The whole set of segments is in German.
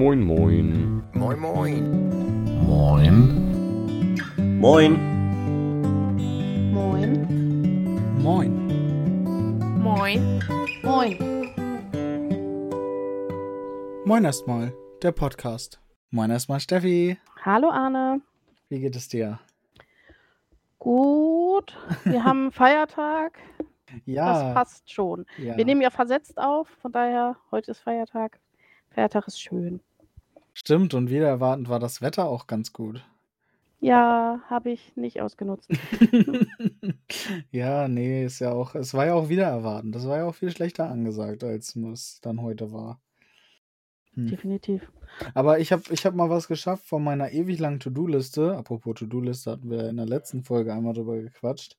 Moin, moin. Moin, moin. Moin. Moin. Moin. Moin. Moin. Moin. Moin erstmal, der Podcast. Moin erstmal, Steffi. Hallo Arne. Wie geht es dir? Gut. Wir haben Feiertag. Ja. Das passt schon. ja. Wir nehmen ja versetzt auf, von daher, heute ist Feiertag. Feiertag ist schön. Stimmt, und wieder erwartend war das Wetter auch ganz gut. Ja, habe ich nicht ausgenutzt. ja, nee, ist ja auch, es war ja auch wieder erwartend. Das war ja auch viel schlechter angesagt, als es dann heute war. Hm. Definitiv. Aber ich habe ich hab mal was geschafft von meiner ewig langen To-Do-Liste. Apropos To-Do-Liste hatten wir in der letzten Folge einmal drüber gequatscht.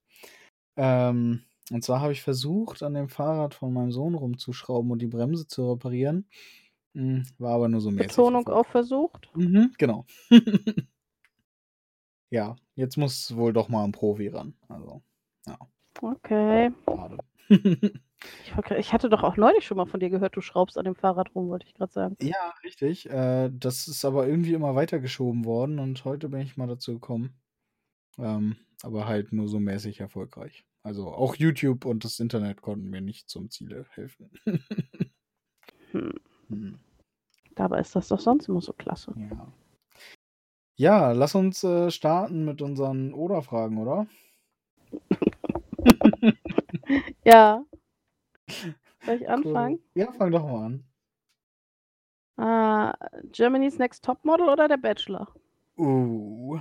Ähm, und zwar habe ich versucht, an dem Fahrrad von meinem Sohn rumzuschrauben und die Bremse zu reparieren. Hm, War aber nur so mäßig. Betonung auf versucht. Mhm, genau. ja, jetzt muss wohl doch mal ein Profi ran. Also, Okay. schade. Ich, hatte doch auch neulich schon mal von dir gehört, du schraubst an dem Fahrrad rum, wollte ich gerade sagen. ja, richtig. Äh, das ist aber irgendwie immer weitergeschoben worden und heute bin ich mal dazu gekommen. Ähm, aber halt nur so mäßig erfolgreich. Also auch YouTube und das Internet konnten mir nicht zum Ziele helfen. Hm. Hm, Dabei ist das doch sonst immer so klasse. ja. Ja, lass uns äh, starten mit unseren Oder-Fragen, oder? Ja. Soll ich anfangen? Cool. Ja, fang doch mal an. Ah, Germany's Next Topmodel oder der Bachelor? Uh,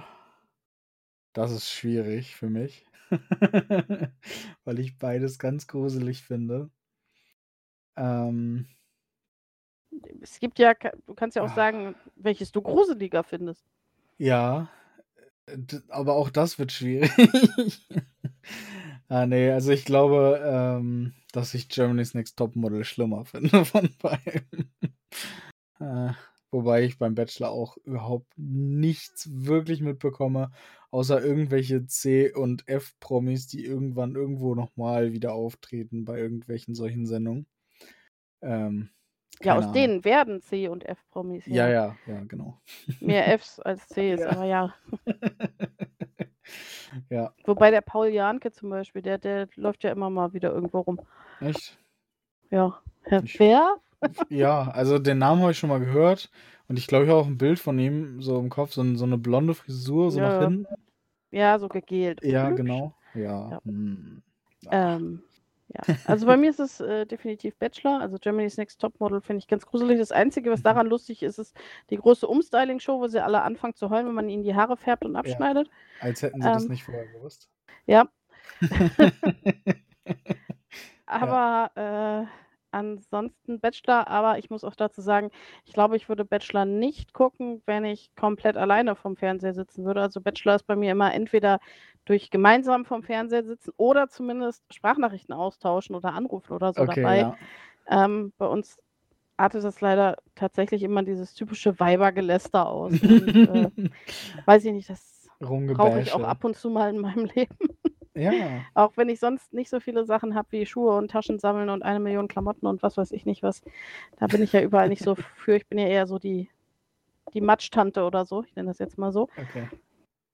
das ist schwierig für mich, weil ich beides ganz gruselig finde. Ähm, Es gibt ja, du kannst ja auch Ah. sagen, welches du gruseliger findest. ja, äh, aber auch das wird schwierig. ah, nee, also ich glaube, ähm, dass ich Germany's Next Topmodel schlimmer finde von beiden. äh, wobei ich beim Bachelor auch überhaupt nichts wirklich mitbekomme, außer irgendwelche C- und F-Promis, die irgendwann irgendwo nochmal wieder auftreten bei irgendwelchen solchen Sendungen. Ähm, Ja, aus Ahnung. denen werden C und F Promis. Ja, ja, ja, genau. Mehr Fs als Cs, Ja. aber ja. ja, Wobei der Paul Janke zum Beispiel, der, der läuft ja immer mal wieder irgendwo rum. echt. Ja. Herr Ich- Wer? Ja, also den Namen habe ich schon mal gehört und ich glaube, ich habe auch ein Bild von ihm so im Kopf, so, so eine blonde Frisur, so nach Ja. hinten. Ja, so gegelt. Ja, Hübsch. genau. Ja. Ja. hm. Ähm, ja, also bei mir ist es äh, definitiv Bachelor. Also Germany's Next Topmodel finde ich ganz gruselig. Das Einzige, was daran lustig ist, ist die große Umstyling-Show, wo sie alle anfangen zu heulen, wenn man ihnen die Haare färbt und abschneidet. Als hätten sie das Ähm. nicht vorher gewusst. Ja. Aber äh, ansonsten Bachelor, aber ich muss auch dazu sagen, ich glaube, ich würde Bachelor nicht gucken, wenn ich komplett alleine vom Fernseher sitzen würde. Also Bachelor ist bei mir immer entweder durch gemeinsam vom Fernseher sitzen oder zumindest Sprachnachrichten austauschen oder anrufen oder so okay, dabei. ja. Ähm, bei uns artet das leider tatsächlich immer dieses typische Weibergeläster aus. Und, äh, weiß ich nicht, das brauche ich auch ab und zu mal in meinem Leben. Ja, Auch wenn ich sonst nicht so viele Sachen habe wie Schuhe und Taschen sammeln und eine Million Klamotten und was weiß ich nicht was. Da bin ich ja überall nicht so für. Ich bin ja eher so die, die Matschtante oder so. Ich nenne das jetzt mal so. okay.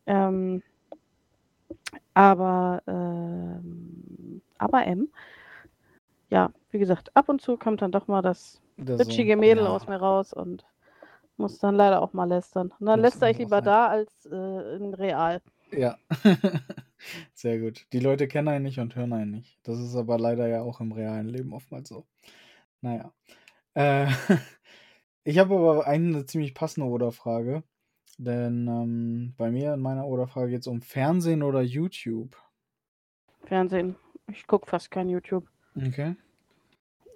Ähm, aber, ähm, aber M. Ja, wie gesagt, ab und zu kommt dann doch mal das Das bitchige Mädel ja. aus mir raus und muss dann leider auch mal lästern. Und dann Muss läster ich lieber sein. da als äh, in real. Ja. Sehr gut. Die Leute kennen einen nicht und hören einen nicht. Das ist aber leider ja auch im realen Leben oftmals so. Naja. Äh, ich habe aber eine ziemlich passende Oder-Frage. Denn ähm, bei mir in meiner Oder-Frage geht es um Fernsehen oder YouTube. Fernsehen. Ich gucke fast kein YouTube. Okay.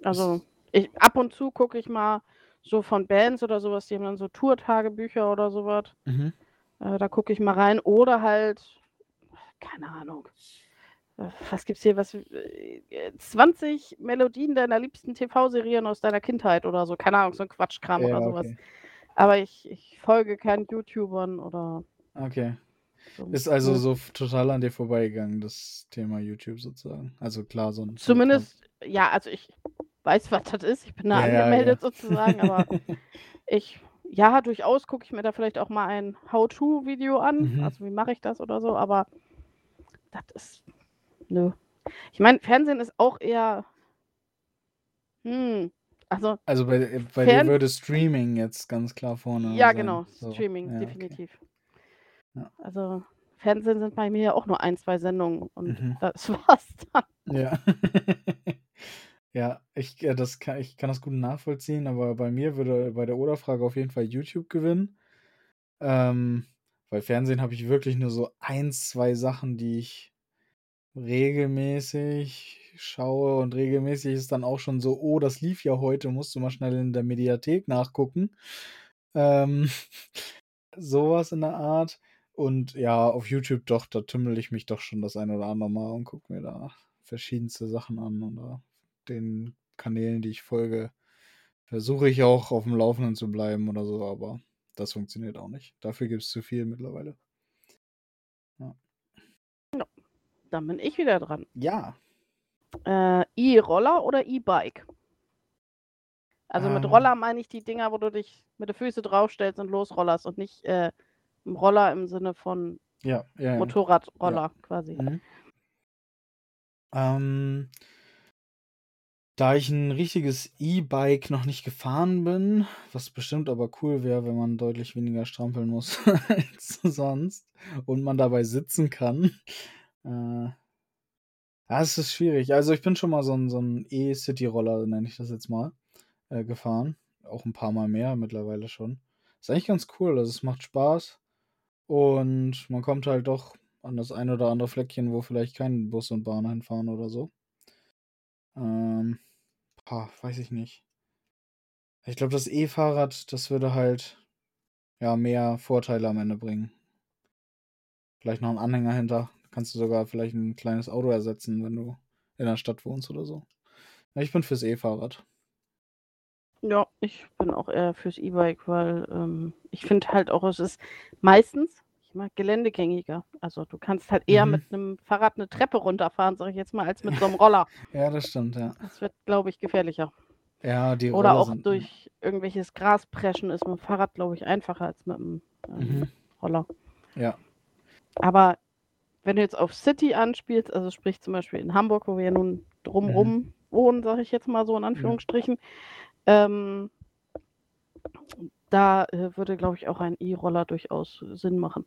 Also ich, ab und zu gucke ich mal so von Bands oder sowas, die haben dann so Tour-Tagebücher oder sowas. Mhm. Äh, da gucke ich mal rein. Oder halt, keine Ahnung. Äh, Was gibt's hier? Was, äh, 20 Melodien deiner liebsten TV-Serien aus deiner Kindheit oder so. Keine Ahnung, so ein Quatschkram Ja, oder sowas. okay. Aber ich, ich folge keinen YouTubern oder Okay. so. Ist also so total an dir vorbeigegangen, das Thema YouTube sozusagen. Also klar, so ein. Zumindest, ja, also ich weiß, was das ist. Ich bin da Ja, ja, angemeldet sozusagen, aber ich, ja, durchaus gucke ich mir da vielleicht auch mal ein How-to-Video an. Mhm. Also wie mache ich das oder so, aber das ist. Nö. Ich meine, Fernsehen ist auch eher. Hm. Also, Also bei, bei Fern- dir würde Streaming jetzt ganz klar vorne ja, sein. genau. So. Streaming, Ja, okay. definitiv. Ja. Also, Fernsehen sind bei mir ja auch nur ein, zwei Sendungen und Mhm. das war's dann. Ja. ja, ich, äh, das kann, ich kann das gut nachvollziehen, aber bei mir würde bei der Oder-Frage auf jeden Fall YouTube gewinnen. Ähm, weil Fernsehen habe ich wirklich nur so ein, zwei Sachen, die ich regelmäßig schaue und regelmäßig ist dann auch schon so, oh, das lief ja heute, musst du mal schnell in der Mediathek nachgucken. Ähm, sowas in der Art. Und ja, auf YouTube doch, da tümmel ich mich doch schon das ein oder andere Mal und gucke mir da verschiedenste Sachen an. Da den Kanälen, die ich folge, versuche ich auch auf dem Laufenden zu bleiben oder so, aber das funktioniert auch nicht. Dafür gibt es zu viel mittlerweile. Dann bin ich wieder dran. Ja. Äh, E-Roller oder E-Bike? Also mit Ähm. Roller meine ich die Dinger, wo du dich mit den Füßen draufstellst und losrollerst und nicht äh, ein Roller im Sinne von Ja, ja. ja. Motorradroller quasi. Mhm. Ähm, da ich ein richtiges E-Bike noch nicht gefahren bin, was bestimmt aber cool wäre, wenn man deutlich weniger strampeln muss als sonst und man dabei sitzen kann. Äh, ja, es ist schwierig. Also ich bin schon mal so ein, so ein E-City-Roller, nenne ich das jetzt mal, äh, gefahren. Auch ein paar Mal mehr mittlerweile schon. Ist eigentlich ganz cool, also es macht Spaß. Und man kommt halt doch an das ein oder andere Fleckchen, wo vielleicht kein Bus und Bahn hinfahren oder so. Ähm, boah, weiß ich nicht. Ich glaube, das E-Fahrrad, das würde halt ja mehr Vorteile am Ende bringen. Vielleicht noch einen Anhänger hinter. Kannst du sogar vielleicht ein kleines Auto ersetzen, wenn du in der Stadt wohnst oder so. Ich bin fürs E-Fahrrad. Ja, ich bin auch eher fürs E-Bike, weil ähm, ich finde halt auch, es ist meistens, ich mag geländegängiger. Also du kannst halt eher Mhm. mit einem Fahrrad eine Treppe runterfahren, sag ich jetzt mal, als mit so einem Roller. Ja, das stimmt, ja. Das wird, glaube ich, gefährlicher. Ja, die Oder Roller auch sind, durch irgendwelches Graspreschen ist mit dem Fahrrad, glaube ich, einfacher als mit dem ähm, Mhm. Roller. Ja. Aber wenn du jetzt auf City anspielst, also sprich zum Beispiel in Hamburg, wo wir ja nun drumrum Mhm. wohnen, sage ich jetzt mal so in Anführungsstrichen, ähm, da äh, würde, glaube ich, auch ein E-Roller durchaus Sinn machen.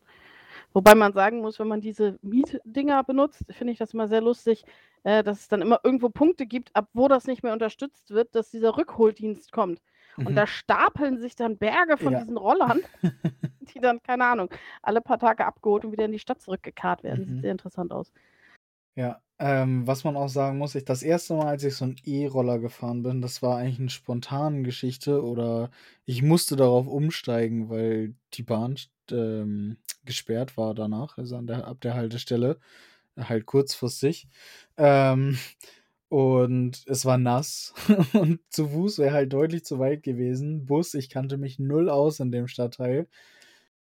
Wobei man sagen muss, wenn man diese Mietdinger benutzt, finde ich das immer sehr lustig, äh, dass es dann immer irgendwo Punkte gibt, ab wo das nicht mehr unterstützt wird, dass dieser Rückholdienst kommt. Und Mhm. da stapeln sich dann Berge von Ja. diesen Rollern, die dann, keine Ahnung, alle paar Tage abgeholt und wieder in die Stadt zurückgekarrt werden. Mhm. Sieht sehr interessant aus. Ja, ähm, was man auch sagen muss, ich das erste Mal, als ich so einen E-Roller gefahren bin, das war eigentlich eine spontane Geschichte oder ich musste darauf umsteigen, weil die Bahn ähm, gesperrt war danach, also an der, ab der Haltestelle, halt kurzfristig. Ähm, und es war nass und zu Fuß wäre halt deutlich zu weit gewesen. Bus, ich kannte mich null aus in dem Stadtteil.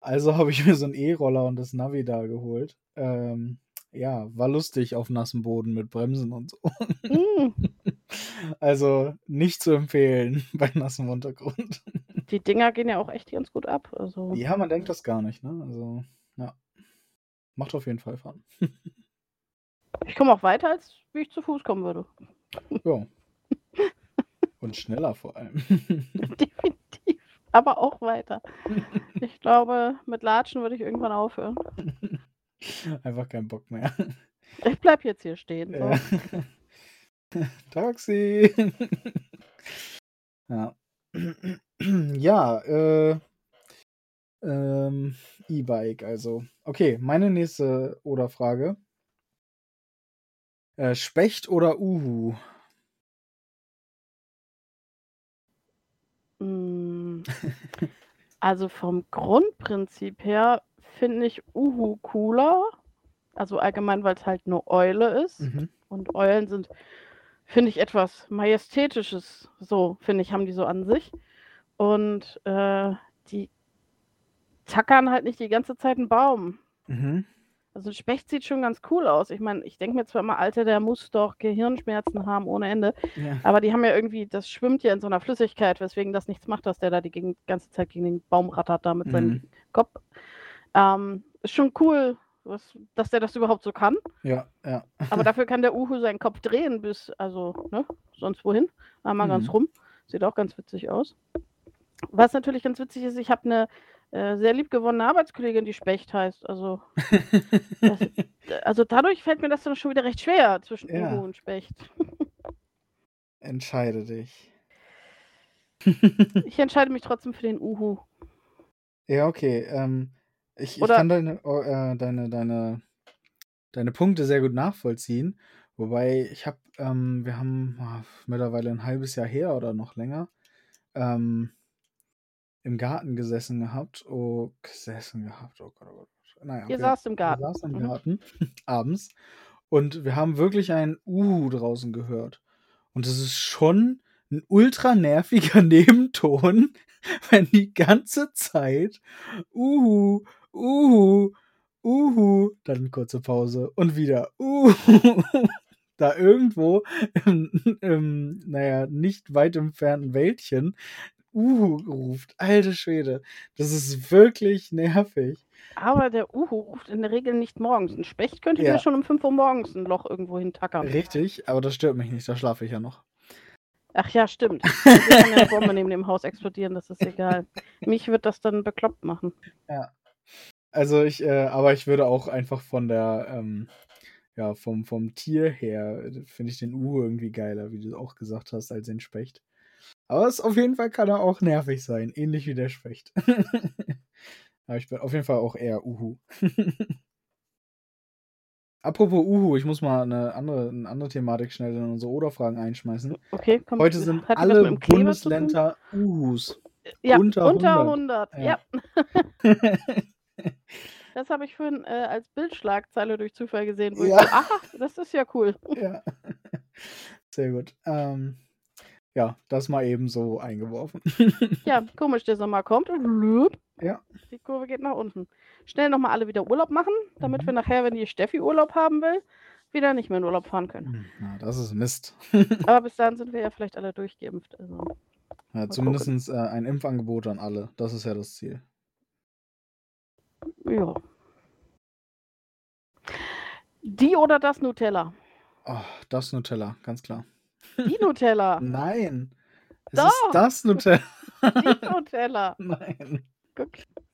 Also habe ich mir so einen E-Roller und das Navi da geholt. Ähm, ja, war lustig auf nassem Boden mit Bremsen und so. Mm, Also nicht zu empfehlen bei nassem Untergrund. die Dinger gehen ja auch echt ganz gut ab. Also, Ja, man denkt das gar nicht, ne? Also, ja. Macht auf jeden Fall Fun. ich komme auch weiter, als wie ich zu Fuß kommen würde. Ja. Und schneller vor allem. Definitiv. Aber auch weiter. Ich glaube, mit Latschen würde ich irgendwann aufhören. Einfach keinen Bock mehr. Ich bleib jetzt hier stehen. So. Ja. Taxi. ja. ja, äh, ähm, E-Bike, also. Okay, meine nächste Oder-Frage. Äh, Specht oder Uhu? Mm. Also vom Grundprinzip her finde ich Uhu cooler. Also allgemein, weil es halt eine Eule ist. Mhm. Und Eulen sind, finde ich, etwas Majestätisches. So, finde ich, haben die so an sich. Und äh, die tackern halt nicht die ganze Zeit einen Baum. Mhm. Also ein Specht sieht schon ganz cool aus. Ich meine, ich denke mir zwar immer, Alter, der muss doch Gehirnschmerzen haben ohne Ende. Ja. Aber die haben ja irgendwie, das schwimmt ja in so einer Flüssigkeit, weswegen das nichts macht, dass der da die ganze Zeit gegen den Baum rattert da mit seinem Mhm. Kopf. Ähm, ist schon cool, was, dass der das überhaupt so kann. Ja, ja. Aber dafür kann der Uhu seinen Kopf drehen bis, also, ne, sonst wohin. Einmal ganz Mhm. rum. Sieht auch ganz witzig aus. Was natürlich ganz witzig ist, ich habe eine äh, sehr liebgewonnene Arbeitskollegin, die Specht heißt. Also, das, also dadurch fällt mir das dann schon wieder recht schwer zwischen Ja. Uhu und Specht. Entscheide dich. Ich entscheide mich trotzdem für den Uhu. Ja, okay. Ähm, ich, ich kann deine, oh, äh, deine, deine, deine Punkte sehr gut nachvollziehen. Wobei ich habe, ähm, wir haben ah, mittlerweile ein halbes Jahr her oder noch länger ähm, im Garten gesessen gehabt. Oh, gesessen gehabt. Oh Gott, oh Gott. Naja, Ihr wir- saßt im wir Garten. saßen im Mhm. Garten abends und wir haben wirklich ein Uhu draußen gehört. Und es ist schon ein ultra nerviger Nebenton, wenn die ganze Zeit Uhu, Uhu, Uhu, dann kurze Pause und wieder Uhu, da irgendwo im, im, naja, nicht weit entfernten Wäldchen Uhu ruft. Alte Schwede, das ist wirklich nervig. Aber der Uhu ruft in der Regel nicht morgens. Ein Specht könnte Ja. mir schon um 5 Uhr morgens ein Loch irgendwo hintackern. Richtig, aber das stört mich nicht, da schlafe ich ja noch. Ach ja, stimmt. Hier kann ja eine Bombe neben dem Haus explodieren, das ist egal. Mich wird das dann bekloppt machen. Also ich, äh, aber ich würde auch einfach von der, ähm, ja, vom, vom Tier her, äh, finde ich den Uhu irgendwie geiler, wie du auch gesagt hast, als den Specht. Aber es auf jeden Fall kann er auch nervig sein, ähnlich wie der Specht. aber ich bin auf jeden Fall auch eher Uhu. Apropos Uhu, ich muss mal eine andere, eine andere Thematik schnell in unsere Oder-Fragen einschmeißen. Okay, komm. Heute sind alle? Bundesländer Uhus. ja, unter unter, 100. 100. Ja. Ja. Das habe ich vorhin äh, als Bildschlagzeile durch Zufall gesehen. Wo Ja. ich so, aha, das ist ja cool. Ja. Sehr gut. Ähm, ja, das mal eben so eingeworfen. Ja, komisch, der Sommer kommt und blub, Ja. die Kurve geht nach unten. Schnell nochmal alle wieder Urlaub machen, damit Mhm. wir nachher, wenn die Steffi Urlaub haben will, wieder nicht mehr in Urlaub fahren können. Na, das ist Mist. Aber bis dahin sind wir ja vielleicht alle durchgeimpft. Also. Ja, Zumindest äh, ein Impfangebot an alle. Das ist ja das Ziel. Ja. Die oder das Nutella? Oh, das Nutella, ganz klar. Die Nutella. Nein. Es Doch. ist das Nutella. Die Nutella. Nein. Guck,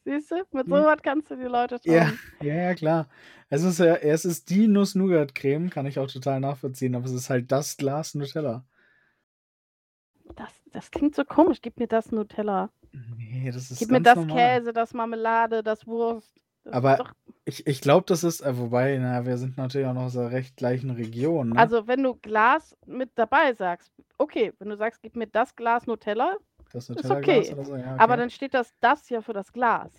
siehst du, mit Hm. sowas kannst du die Leute Ja, trauen. ja, ja, klar. Es ist ja, es ist die Nuss-Nougat-Creme, kann ich auch total nachvollziehen, aber es ist halt das Glas Nutella. Das, das klingt so komisch. Gib mir das Nutella. Nee, das ist Gib mir das normal. Käse, das Marmelade, das Wurst. Das Aber ist Ich, ich glaube, das ist, äh, wobei, na, wir sind natürlich auch noch aus der recht gleichen Region. Ne? also, wenn du Glas mit dabei sagst, okay, wenn du sagst, gib mir das Glas Nutella, das ist Nutella-Glas okay. so, ja. aber okay. dann steht das das ja für das Glas.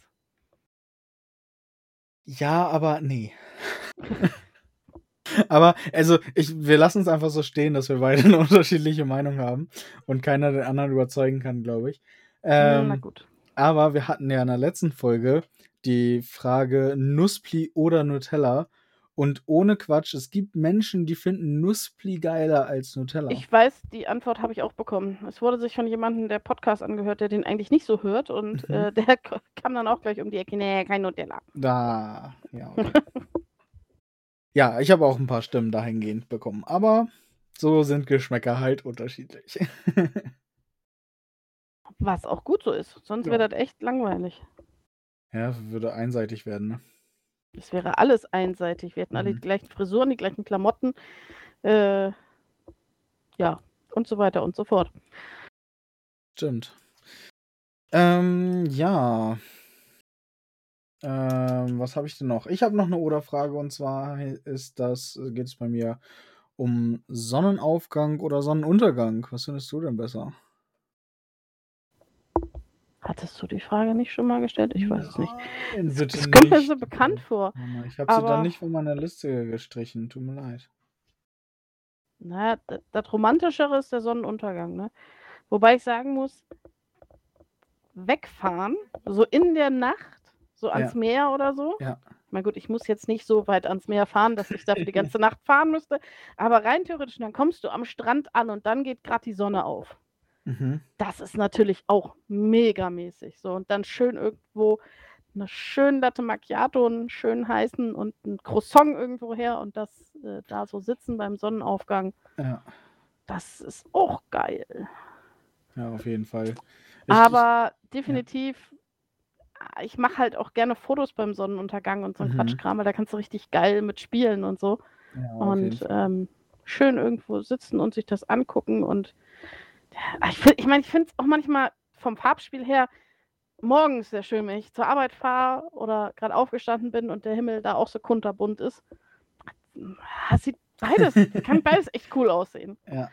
Ja, aber nee. aber, also, ich, wir lassen es einfach so stehen, dass wir beide eine unterschiedliche Meinung haben und keiner den anderen überzeugen kann, glaube ich. Na Ähm, gut. aber wir hatten ja in der letzten Folge die Frage Nusspli oder Nutella. Und ohne Quatsch, es gibt Menschen, die finden Nusspli geiler als Nutella. Ich weiß, die Antwort habe ich auch bekommen. Es wurde sich von jemandem der Podcast angehört, der den eigentlich nicht so hört. Und Mhm. äh, der kam dann auch gleich um die Ecke. Nee, kein Nutella. Da, ja. Okay. ja, ich habe auch ein paar Stimmen dahingehend bekommen. Aber so sind Geschmäcker halt unterschiedlich. Was auch gut so ist. Sonst Ja. wäre das echt langweilig. ja, würde einseitig werden, ne? Es wäre alles einseitig. Wir hätten alle Mhm. die gleichen Frisuren, die gleichen Klamotten. Äh, ja, und so weiter und so fort. Stimmt. Ähm, ja. Ähm, was habe ich denn noch? Ich habe noch eine Oder-Frage und zwar ist das, geht es bei mir um Sonnenaufgang oder Sonnenuntergang. Was findest du denn besser? Hattest du die Frage nicht schon mal gestellt? Ich weiß es nicht. Nein, bitte Das kommt mir so bekannt vor. Ich habe sie dann nicht von meiner Liste gestrichen. Tut mir leid. Naja, das, das Romantischere ist der Sonnenuntergang, ne? Wobei ich sagen muss, wegfahren, so in der Nacht, so ans Meer oder so, Ja. meine, gut, ich muss jetzt nicht so weit ans Meer fahren, dass ich dafür die ganze Nacht fahren müsste, aber rein theoretisch, dann kommst du am Strand an und dann geht gerade die Sonne auf. Mhm. Das ist natürlich auch megamäßig. So, und dann schön irgendwo eine schöne Latte Macchiato, einen schönen heißen und ein Croissant irgendwo her und das äh, da so sitzen beim Sonnenaufgang. Ja. Das ist auch geil. Ja, auf jeden Fall. Ich, Aber definitiv, äh, ich mache halt auch gerne Fotos beim Sonnenuntergang und so ein Mhm. Quatschkram, weil da kannst du richtig geil mitspielen und so. ich, ja, Und ähm, schön irgendwo sitzen und sich das angucken. Und Ah, ich, find- ich meine, ich finde es auch manchmal vom Farbspiel her morgens sehr schön, wenn ich zur Arbeit fahre oder gerade aufgestanden bin und der Himmel da auch so kunterbunt ist. Das sieht beides, kann beides echt cool aussehen. Ja.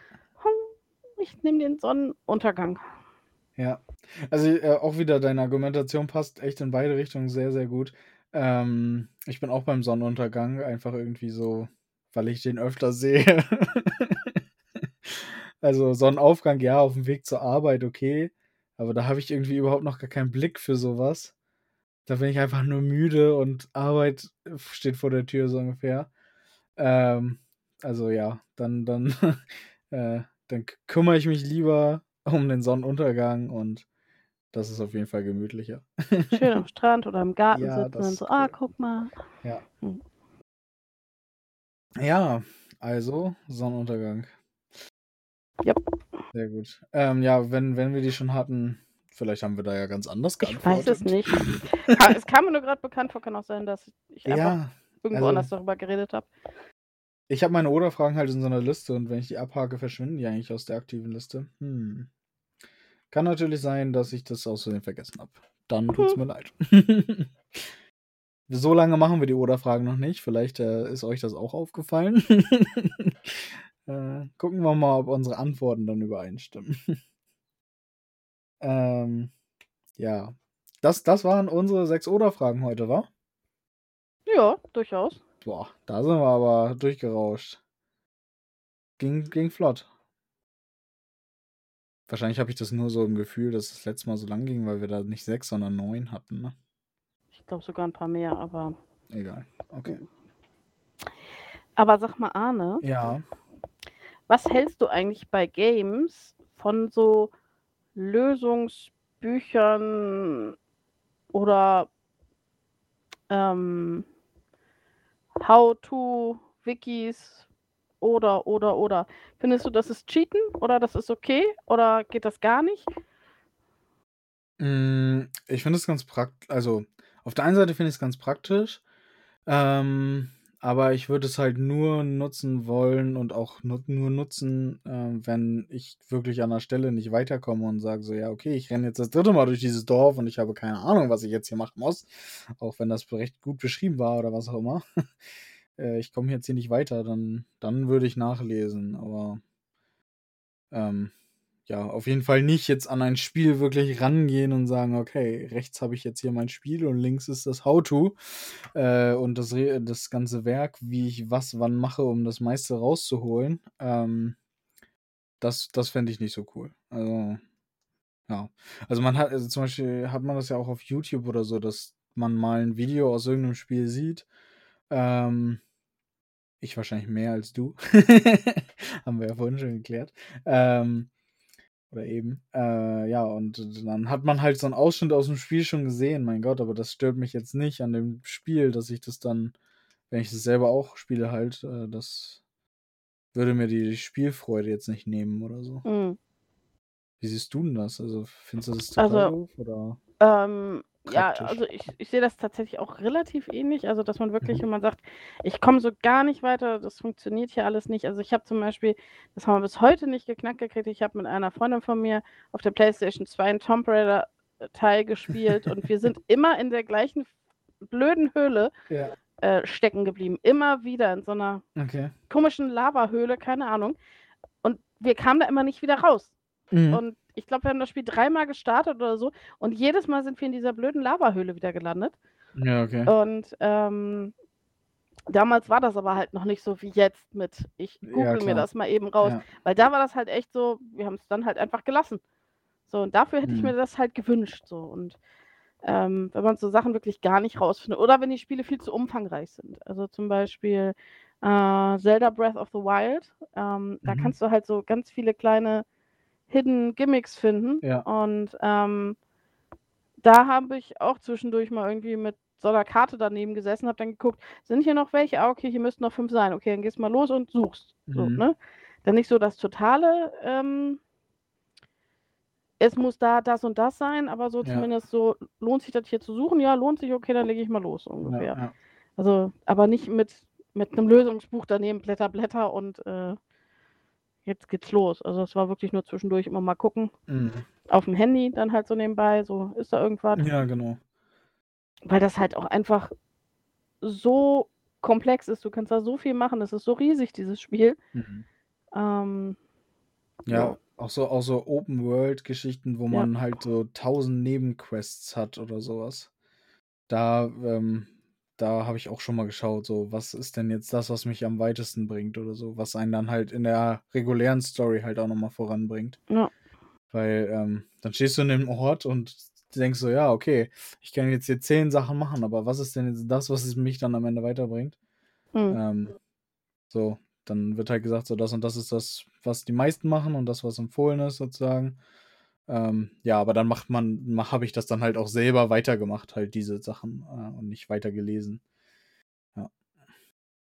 Ich nehme den Sonnenuntergang. Ja, also äh, auch wieder deine Argumentation passt echt in beide Richtungen sehr, sehr gut. Ähm, ich bin auch beim Sonnenuntergang einfach irgendwie so, weil ich den öfter sehe. also Sonnenaufgang, ja, auf dem Weg zur Arbeit, okay, aber da habe ich irgendwie überhaupt noch gar keinen Blick für sowas. Da bin ich einfach nur müde und Arbeit steht vor der Tür so ungefähr. Ähm, also ja, dann, dann, äh, dann kümmere ich mich lieber um den Sonnenuntergang und das ist auf jeden Fall gemütlicher. Schön am Strand oder im Garten Ja, sitzen und so, ah, guck mal. Ja. Hm. Ja, also Sonnenuntergang. Yep. Sehr gut. Ähm, ja, wenn, wenn wir die schon hatten, vielleicht haben wir da ja ganz anders Ich weiß es geantwortet. nicht. Es kam mir nur gerade bekannt vor, kann auch sein, dass ich einfach Ja, irgendwo also- anders darüber geredet habe. ich habe meine Oder-Fragen halt in so einer Liste und wenn ich die abhake, verschwinden die eigentlich aus der aktiven Liste. Hm. Kann natürlich sein, dass ich das aus Versehen vergessen habe. Dann tut's mir leid. so lange machen wir die Oder-Fragen noch nicht. Vielleicht äh, ist euch das auch aufgefallen. äh, gucken wir mal, ob unsere Antworten dann übereinstimmen. ähm, ja. Das, das waren unsere sechs Oder-Fragen heute, wa? Ja, durchaus. Boah, da sind wir aber durchgerauscht. Ging, ging flott. Wahrscheinlich habe ich das nur so im Gefühl, dass das letzte Mal so lang ging, weil wir da nicht sechs, sondern neun hatten, ne? Ich glaube sogar ein paar mehr, aber. Egal. Okay. Aber sag mal, Arne, Ja. Was hältst du eigentlich bei Games von so Lösungsbüchern oder ähm, How-to-Wikis oder, oder, oder? Findest du, das ist Cheaten oder das ist okay oder geht das gar nicht? Mm, Ich finde es ganz praktisch. Also, auf der einen Seite finde ich es ganz praktisch. Ähm, aber ich würde es halt nur nutzen wollen und auch nu nur nutzen, ähm, wenn ich wirklich an der Stelle nicht weiterkomme und sage so, ja, okay, ich renne jetzt das dritte Mal durch dieses Dorf und ich habe keine Ahnung, was ich jetzt hier machen muss. Auch wenn das recht gut beschrieben war oder was auch immer. Äh, ich komme jetzt hier nicht weiter, dann, dann würde ich nachlesen. Aber ähm, ja, auf jeden Fall nicht jetzt an ein Spiel wirklich rangehen und sagen, okay, rechts habe ich jetzt hier mein Spiel und links ist das How-To äh, und das, das ganze Werk, wie ich was wann mache, um das meiste rauszuholen. Ähm, das das fände ich nicht so cool. Also, ja. Also man hat, also zum Beispiel hat man das ja auch auf YouTube oder so, dass man mal ein Video aus irgendeinem Spiel sieht. Ähm, ich wahrscheinlich mehr als du. Haben wir ja vorhin schon geklärt. Ähm, oder eben. Äh, ja, und dann hat man halt so einen Ausschnitt aus dem Spiel schon gesehen, mein Gott, aber das stört mich jetzt nicht an dem Spiel, dass ich das dann, wenn ich das selber auch spiele, halt, äh, das würde mir die Spielfreude jetzt nicht nehmen oder so. Hm. Wie siehst du denn das? Also findest du das total Also, doof? Oder? Ähm, ja, Praktisch. also ich, ich sehe das tatsächlich auch relativ ähnlich. Also, dass man wirklich, Mhm. wenn man sagt, ich komme so gar nicht weiter, das funktioniert hier alles nicht. Also, ich habe zum Beispiel, das haben wir bis heute nicht geknackt gekriegt, ich habe mit einer Freundin von mir auf der PlayStation 2 einen Tomb Raider äh, Teil gespielt und wir sind immer in der gleichen blöden Höhle Ja. äh, stecken geblieben. Immer wieder in so einer Okay. komischen Lavahöhle, keine Ahnung. Und wir kamen da immer nicht wieder raus. Mhm. Und ich glaube, wir haben das Spiel dreimal gestartet oder so. Und jedes Mal sind wir in dieser blöden Lavahöhle wieder gelandet. Ja, okay. Und ähm, damals war das aber halt noch nicht so wie jetzt mit, ich Ja, google mir klar. das mal eben raus. Ja. Weil da war das halt echt so, wir haben es dann halt einfach gelassen. So, und dafür hätte ich Hm. mir das halt gewünscht. So. Und ähm, wenn man so Sachen wirklich gar nicht rausfindet. Oder wenn die Spiele viel zu umfangreich sind. Also zum Beispiel äh, Zelda Breath of the Wild. Ähm, Da Mhm. kannst du halt so ganz viele kleine Hidden Gimmicks finden. Ja. Und ähm, da habe ich auch zwischendurch mal irgendwie mit so einer Karte daneben gesessen, habe dann geguckt, sind hier noch welche? Ah, okay, hier müssten noch fünf sein. Okay, dann gehst du mal los und suchst. So, Mhm. ne? Dann nicht so das totale, ähm, es muss da das und das sein, aber so Ja. zumindest so, lohnt sich das hier zu suchen? Ja, lohnt sich, okay, dann lege ich mal los ungefähr. ja. Also, aber nicht mit, mit einem Lösungsbuch daneben, Blätter, Blätter und äh, jetzt geht's los. Also es war wirklich nur zwischendurch immer mal gucken. Mhm. Auf dem Handy dann halt so nebenbei, so ist da irgendwas. Ja, genau. Weil das halt auch einfach so komplex ist. Du kannst da so viel machen. Es ist so riesig, dieses Spiel. Mhm. Ähm, Ja, Ja. auch so, auch so Open-World-Geschichten, wo Ja. man halt so tausend Nebenquests hat oder sowas. Da, ähm, da habe ich auch schon mal geschaut, so, was ist denn jetzt das, was mich am weitesten bringt oder so, was einen dann halt in der regulären Story halt auch nochmal voranbringt. Ja. Weil, ähm, dann stehst du in dem Ort und denkst so, ja, okay, ich kann jetzt hier zehn Sachen machen, aber was ist denn jetzt das, was es mich dann am Ende weiterbringt? hm. Ähm, so, dann wird halt gesagt, so das und das ist das, was die meisten machen und das, was empfohlen ist, sozusagen. Ähm, ja, aber dann macht man, habe ich das dann halt auch selber weitergemacht, halt diese Sachen äh, und nicht weitergelesen. Ja.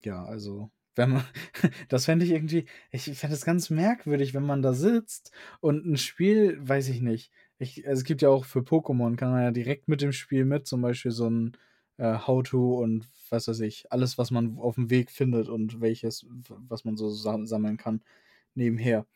Ja, also, wenn man, das fände ich irgendwie, ich fände es ganz merkwürdig, wenn man da sitzt und ein Spiel, weiß ich nicht. Ich, also es gibt ja auch für Pokémon, kann man ja direkt mit dem Spiel mit, zum Beispiel so ein äh, How-To und was weiß ich, alles, was man auf dem Weg findet und welches, was man so sam sammeln kann, nebenher.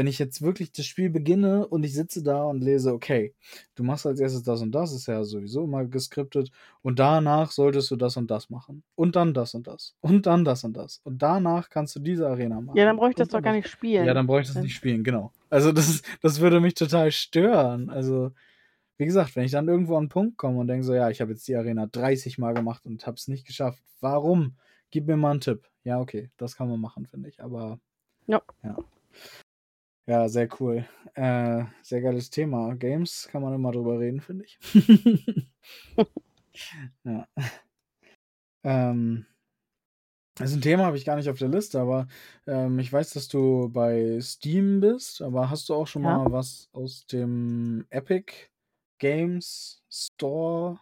Wenn ich jetzt wirklich das Spiel beginne und ich sitze da und lese, okay, du machst als erstes das und das, ist ja sowieso immer geskriptet, und danach solltest du das und das machen. Und dann das und das. Und dann das und das. Und danach kannst du diese Arena machen. Ja, dann brauche ich das doch gar nicht spielen. Ja, dann brauche ich das nicht spielen, genau. Also das, das würde mich total stören. Also, wie gesagt, wenn ich dann irgendwo an einen Punkt komme und denke so, ja, ich habe jetzt die Arena 30 Mal gemacht und habe es nicht geschafft. Warum? Gib mir mal einen Tipp. Ja, okay, das kann man machen, finde ich. Aber Ja. ja. Ja, sehr cool. Äh, sehr geiles Thema. Games kann man immer drüber reden, finde ich. ja. Ähm, das ist ein Thema, habe ich gar nicht auf der Liste, aber ähm, ich weiß, dass du bei Steam bist, aber hast du auch schon Ja. mal was aus dem Epic Games Store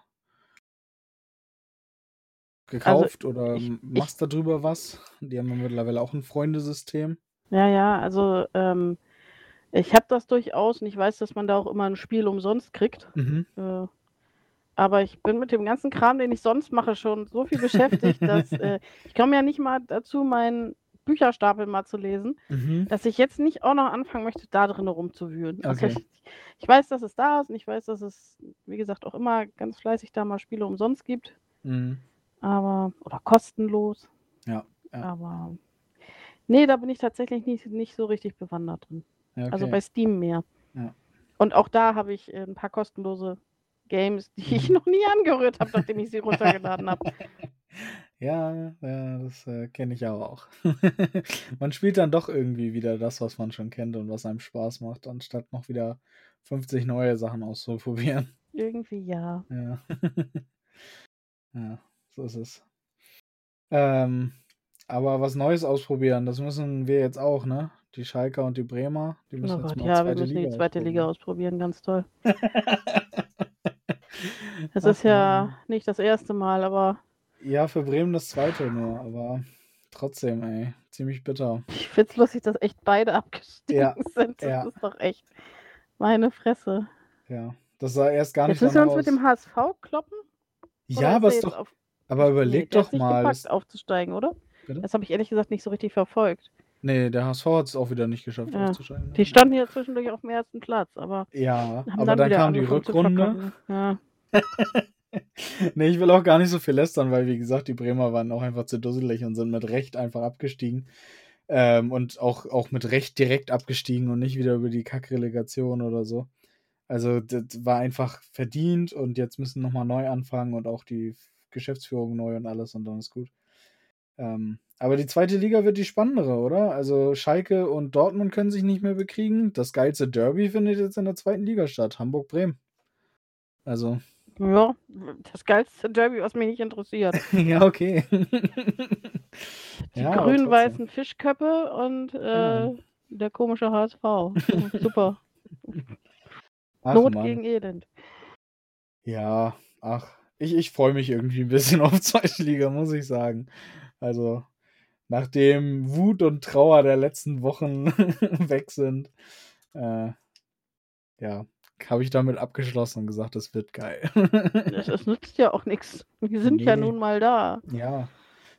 gekauft oder Also ich- machst darüber was? Die haben mittlerweile auch ein Freundesystem. Ja, ja, also ähm, ich habe das durchaus und ich weiß, dass man da auch immer ein Spiel umsonst kriegt. Mhm. Äh, aber ich bin mit dem ganzen Kram, den ich sonst mache, schon so viel beschäftigt, dass äh, ich komme ja nicht mal dazu, meinen Bücherstapel mal zu lesen, Mhm. dass ich jetzt nicht auch noch anfangen möchte, da drin rumzuwühlen. Also Okay. ich, ich weiß, dass es da ist und ich weiß, dass es, wie gesagt, auch immer ganz fleißig da mal Spiele umsonst gibt, Mhm. aber oder kostenlos. Ja, ja. Aber nee, da bin ich tatsächlich nicht, nicht so richtig bewandert drin. Ja, okay. Also bei Steam mehr. Ja. Und auch da habe ich äh, ein paar kostenlose Games, die ich Mhm. noch nie angerührt habe, nachdem ich sie runtergeladen habe. Ja, ja, das äh, kenne ich aber auch. man spielt dann doch irgendwie wieder das, was man schon kennt und was einem Spaß macht, anstatt noch wieder 50 neue Sachen auszuprobieren. Irgendwie ja. Ja. ja, so ist es. Ähm, aber was Neues ausprobieren, das müssen wir jetzt auch, ne? Die Schalker und die Bremer, die müssen Oh jetzt Gott, mal ja, wir müssen Liga die zweite Liga ausprobieren. ganz toll. Das Ach ist ja Mann. nicht das erste Mal, aber Ja, für Bremen das zweite nur, aber trotzdem, ey, ziemlich bitter. ich finde es lustig, dass echt beide abgestiegen Ja, sind. Das ja. ist doch echt meine Fresse. Ja, das sah erst gar Jetzt nicht müssen wir uns mit dem HSV kloppen? Ja, aber ist doch, auf. aber Nee, überleg ist doch nicht mal. gepackt, Das, aufzusteigen, oder? Bitte? Das habe ich ehrlich gesagt nicht so richtig verfolgt. Nee, der HSV hat es auch wieder nicht geschafft Ja. aufzusteigen. Die standen hier zwischendurch auf dem ersten Platz, aber Ja, aber dann, dann kam die Rückrunde. Ja. Nee, ich will auch gar nicht so viel lästern, weil, wie gesagt, die Bremer waren auch einfach zu dusselig und sind mit Recht einfach abgestiegen. Ähm, und auch, auch mit Recht direkt abgestiegen und nicht wieder über die Kackrelegation oder so. Also, das war einfach verdient und jetzt müssen nochmal neu anfangen und auch die Geschäftsführung neu und alles und dann ist gut. Ähm, aber die zweite Liga wird die spannendere, oder? Also, Schalke und Dortmund können sich nicht mehr bekriegen. Das geilste Derby findet jetzt in der zweiten Liga statt. Hamburg-Bremen. Also, Ja, das geilste Derby, was mich nicht interessiert. ja, okay. Die Ja, grün-weißen Fischköppe und äh, Ja. der komische HSV. Super. Ach, Not Mann. gegen Elend. Ja, ach, ich, ich freue mich irgendwie ein bisschen auf zweite Liga, muss ich sagen. Also, nachdem Wut und Trauer der letzten Wochen weg sind, äh, ja, habe ich damit abgeschlossen und gesagt, es wird geil. Das, das nützt ja auch nichts. Wir sind ja Nee. nun mal da. Ja.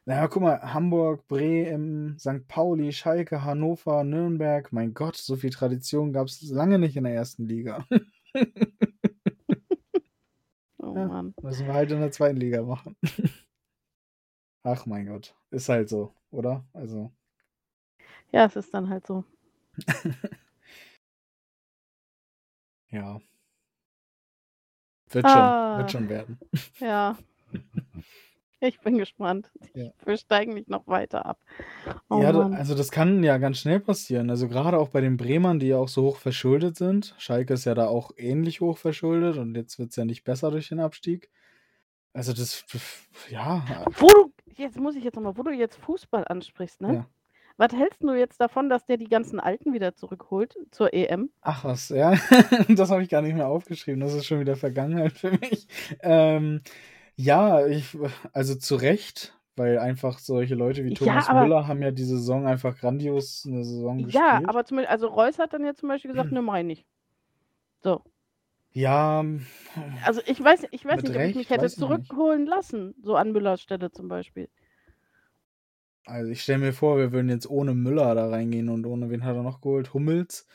Naja, guck mal, Hamburg, Bremen, St. Pauli, Schalke, Hannover, Nürnberg. Mein Gott, so viel Tradition gab es lange nicht in der ersten Liga. Oh Ja. Mann. Müssen wir halt in der zweiten Liga machen. Ach mein Gott, ist halt so, oder? Also, Ja, es ist dann halt so. ja. Wird schon, Ah. wird schon werden. Ja. Ich bin gespannt. Ja. Wir steigen nicht noch weiter ab. Oh ja, Mann. also das kann ja ganz schnell passieren. Also gerade auch bei den Bremern, die ja auch so hoch verschuldet sind. Schalke ist ja da auch ähnlich hoch verschuldet und jetzt wird es ja nicht besser durch den Abstieg. Also das, ja, Wo du, jetzt muss ich jetzt nochmal, wo du jetzt Fußball ansprichst, ne? Ja. Was hältst du jetzt davon, dass der die ganzen Alten wieder zurückholt zur EM? Ach was, ja. Das habe ich gar nicht mehr aufgeschrieben. Das ist schon wieder Vergangenheit für mich. Ähm, ja, ich, also zu Recht, weil einfach solche Leute wie Ja, Thomas aber- Müller haben ja diese Saison einfach grandios eine Saison gespielt. Ja, aber zum Beispiel, also Reus hat dann jetzt zum Beispiel gesagt, ne, mach ich. So. Ja, Also ich weiß, ich weiß nicht, ob Recht, ich mich hätte ich nicht. zurückholen lassen, so an Müllers Stelle zum Beispiel. also ich stelle mir vor, wir würden jetzt ohne Müller da reingehen und ohne wen hat er noch geholt? Hummels.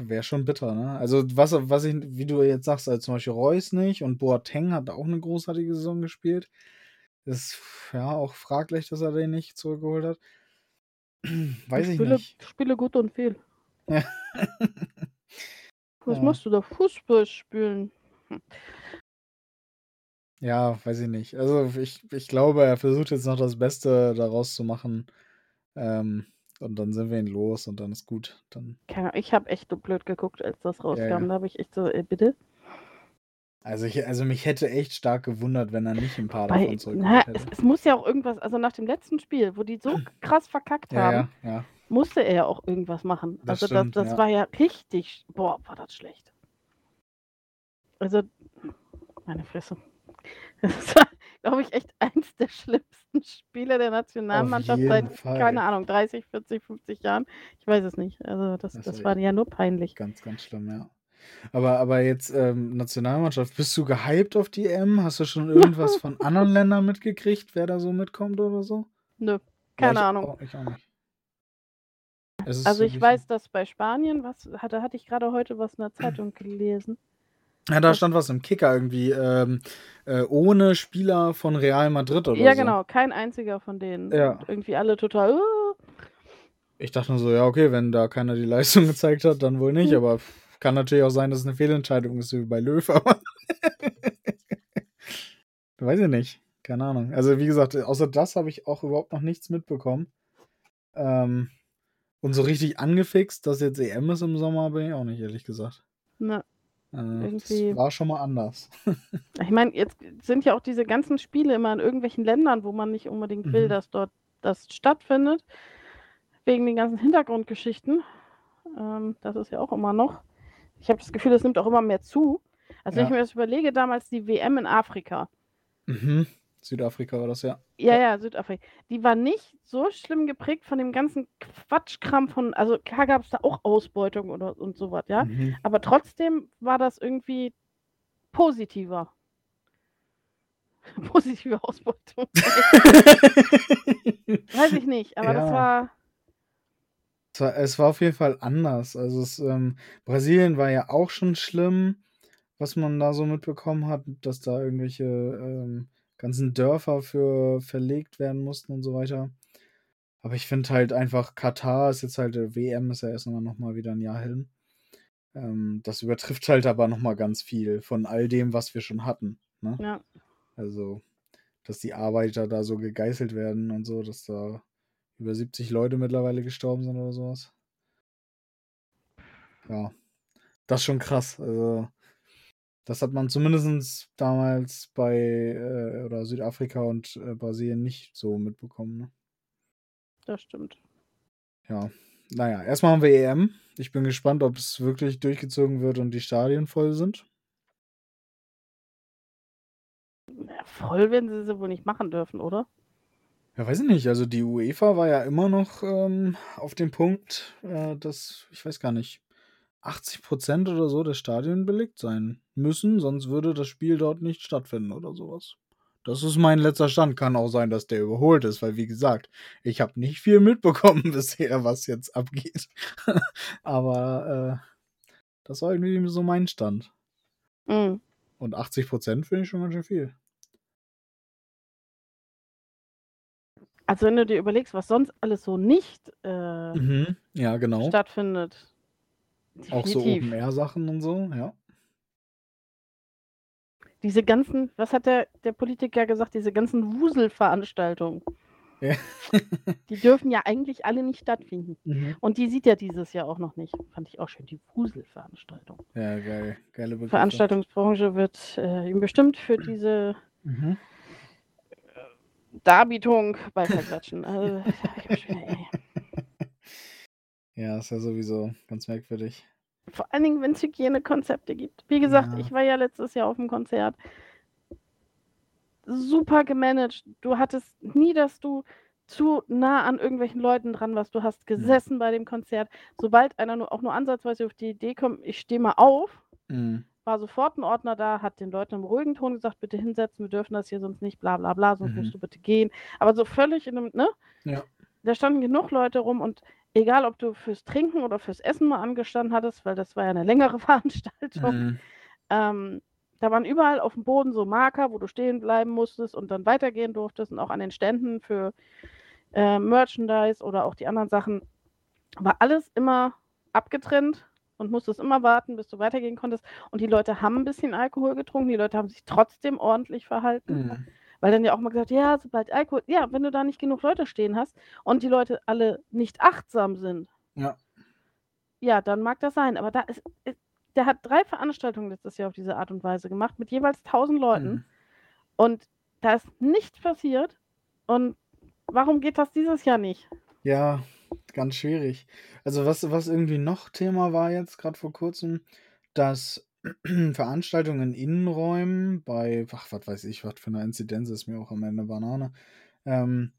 Wäre schon bitter, ne? Also was, was ich, wie du jetzt sagst, also zum Beispiel Reus nicht und Boateng hat auch eine großartige Saison gespielt. Ist ja auch fraglich, dass er den nicht zurückgeholt hat. Weiß ich spiele, nicht. Spiele gut und viel. Ja. Was Ja. machst du da? Fußball spielen. Ja, weiß ich nicht. Also ich, ich glaube, er versucht jetzt noch das Beste daraus zu machen. Ähm, und dann sind wir ihn los und dann ist gut. Dann, Keine Ahnung, ich habe echt so blöd geguckt, als das rauskam. ja. Da habe ich echt so, äh, bitte? also ich, also mich hätte echt stark gewundert, wenn er nicht ein paar Weil, davon na, zurückgeholt es, es muss ja auch irgendwas, also nach dem letzten Spiel, wo die so krass verkackt Ja, haben, ja, ja. Musste er ja auch irgendwas machen. Das also stimmt, das, das ja. war ja richtig, boah, war das schlecht. Also, meine Fresse. Das war, glaube ich, echt eins der schlimmsten Spiele der Nationalmannschaft seit, Fall. keine Ahnung, 30, 40, 50 Jahren. Ich weiß es nicht. Also das, Das das war ja nur peinlich. Ganz, ganz schlimm, ja. Aber, aber jetzt ähm, Nationalmannschaft, bist du gehypt auf die EM? Hast du schon irgendwas von anderen Ländern mitgekriegt, wer da so mitkommt oder so? Nö, Ja, keine ich Ahnung. Auch, ich auch nicht. Also ich weiß, dass bei Spanien, was hatte, hatte ich gerade heute was in der Zeitung gelesen. Ja, da stand was im Kicker irgendwie, ähm, äh, ohne Spieler von Real Madrid oder Ja, so. genau, kein einziger von denen. Ja. Und irgendwie alle total. "Uh." Ich dachte nur so, ja, okay, wenn da keiner die Leistung gezeigt hat, dann wohl nicht, Hm. aber kann natürlich auch sein, dass es eine Fehlentscheidung ist, wie bei Löw, aber weiß ich nicht. Keine Ahnung. Also, wie gesagt, außer das habe ich auch überhaupt noch nichts mitbekommen. Ähm, und so richtig angefixt, dass jetzt EM ist im Sommer, bin ich auch nicht, ehrlich gesagt. Ne. Äh, Irgendwie- Das war schon mal anders. Ich meine, jetzt sind ja auch diese ganzen Spiele immer in irgendwelchen Ländern, wo man nicht unbedingt will, Mhm. dass dort das stattfindet. Wegen den ganzen Hintergrundgeschichten. Ähm, das ist ja auch immer noch. Ich habe das Gefühl, es nimmt auch immer mehr zu. Also wenn Ja. ich mir das überlege, damals die WM in Afrika. Mhm. Südafrika war das, ja. Ja, ja, Südafrika. Die war nicht so schlimm geprägt von dem ganzen Quatschkram von, also klar gab es da auch Ausbeutung oder und sowas, ja. Mhm. Aber trotzdem war das irgendwie positiver. Positive Ausbeutung. Weiß ich nicht, aber das Ja. war. Es war, es war auf jeden Fall anders. Also es, ähm, Brasilien war ja auch schon schlimm, was man da so mitbekommen hat, dass da irgendwelche ähm, ganzen Dörfer für verlegt werden mussten und so weiter. Aber ich finde halt einfach, Katar ist jetzt halt, äh, WM ist ja erst immer noch mal wieder ein Jahr hin. Ähm, das übertrifft halt aber noch mal ganz viel von all dem, was wir schon hatten. Ne? Ja. Also, dass die Arbeiter da so gegeißelt werden und so, dass da über 70 Leute mittlerweile gestorben sind oder sowas. Ja, das ist schon krass. Also, Das hat man zumindest damals bei äh, oder Südafrika und äh, Brasilien nicht so mitbekommen. Ne? Das stimmt. Ja, naja, erstmal haben wir EM. Ich bin gespannt, ob es wirklich durchgezogen wird und die Stadien voll sind. Ja, voll werden sie sie wohl nicht machen dürfen, oder? Ja, weiß ich nicht. Also die UEFA war ja immer noch ähm, auf dem Punkt, äh, dass, ich weiß gar nicht, 80 Prozent oder so der Stadien belegt sein müssen, sonst würde das Spiel dort nicht stattfinden oder sowas. Das ist mein letzter Stand. Kann auch sein, dass der überholt ist, weil wie gesagt, ich habe nicht viel mitbekommen bisher, was jetzt abgeht. Aber äh, das war irgendwie so mein Stand. Mhm. Und 80 Prozent finde ich schon ganz schön viel. Also wenn du dir überlegst, was sonst alles so nicht äh, Mhm. Ja, genau. stattfindet. Auch so Definitiv. Open-Air-Sachen und so, ja. Diese ganzen, was hat der, der Politiker gesagt, diese ganzen Wuselveranstaltungen, Ja. die dürfen ja eigentlich alle nicht stattfinden. Mhm. Und die sieht ja dieses Jahr auch noch nicht. Fand ich auch schön, die Wuselveranstaltung. Ja, geil. Geile Begriffe. Veranstaltungsbranche wird äh, ihm bestimmt für diese Mhm. Darbietung beifallklatschen. Also. Ja, ist ja sowieso ganz merkwürdig. Vor allen Dingen, wenn es Hygienekonzepte gibt. Wie gesagt, Ja. ich war ja letztes Jahr auf dem Konzert. Super gemanagt. Du hattest nie, dass du zu nah an irgendwelchen Leuten dran warst. Du hast gesessen bei dem Konzert. Sobald einer nur auch nur ansatzweise auf die Idee kommt, ich stehe mal auf, Mhm. war sofort ein Ordner da, hat den Leuten im ruhigen Ton gesagt, bitte hinsetzen, wir dürfen das hier sonst nicht, bla bla bla, sonst Mhm. musst du bitte gehen. Aber so völlig in einem, ne? Ja. Da standen genug Leute rum und egal, ob du fürs Trinken oder fürs Essen mal angestanden hattest, weil das war ja eine längere Veranstaltung, Mhm. ähm, da waren überall auf dem Boden so Marker, wo du stehen bleiben musstest und dann weitergehen durftest und auch an den Ständen für äh, Merchandise oder auch die anderen Sachen war alles immer abgetrennt und musstest immer warten, bis du weitergehen konntest. Und die Leute haben ein bisschen Alkohol getrunken, die Leute haben sich trotzdem ordentlich verhalten. Mhm. Weil dann ja auch mal gesagt, ja, sobald Alkohol, ja, wenn du da nicht genug Leute stehen hast und die Leute alle nicht achtsam sind, Ja. ja, dann mag das sein. Aber da ist, ist der hat drei Veranstaltungen letztes Jahr auf diese Art und Weise gemacht, mit jeweils 1000 Leuten. Mhm. Und da ist nichts passiert. Und warum geht das dieses Jahr nicht? Ja, ganz schwierig. Also was, was irgendwie noch Thema war jetzt gerade vor kurzem, dass Veranstaltungen in Innenräumen bei, ach, was weiß ich, was für eine Inzidenz ist mir auch am Ende Banane, ähm,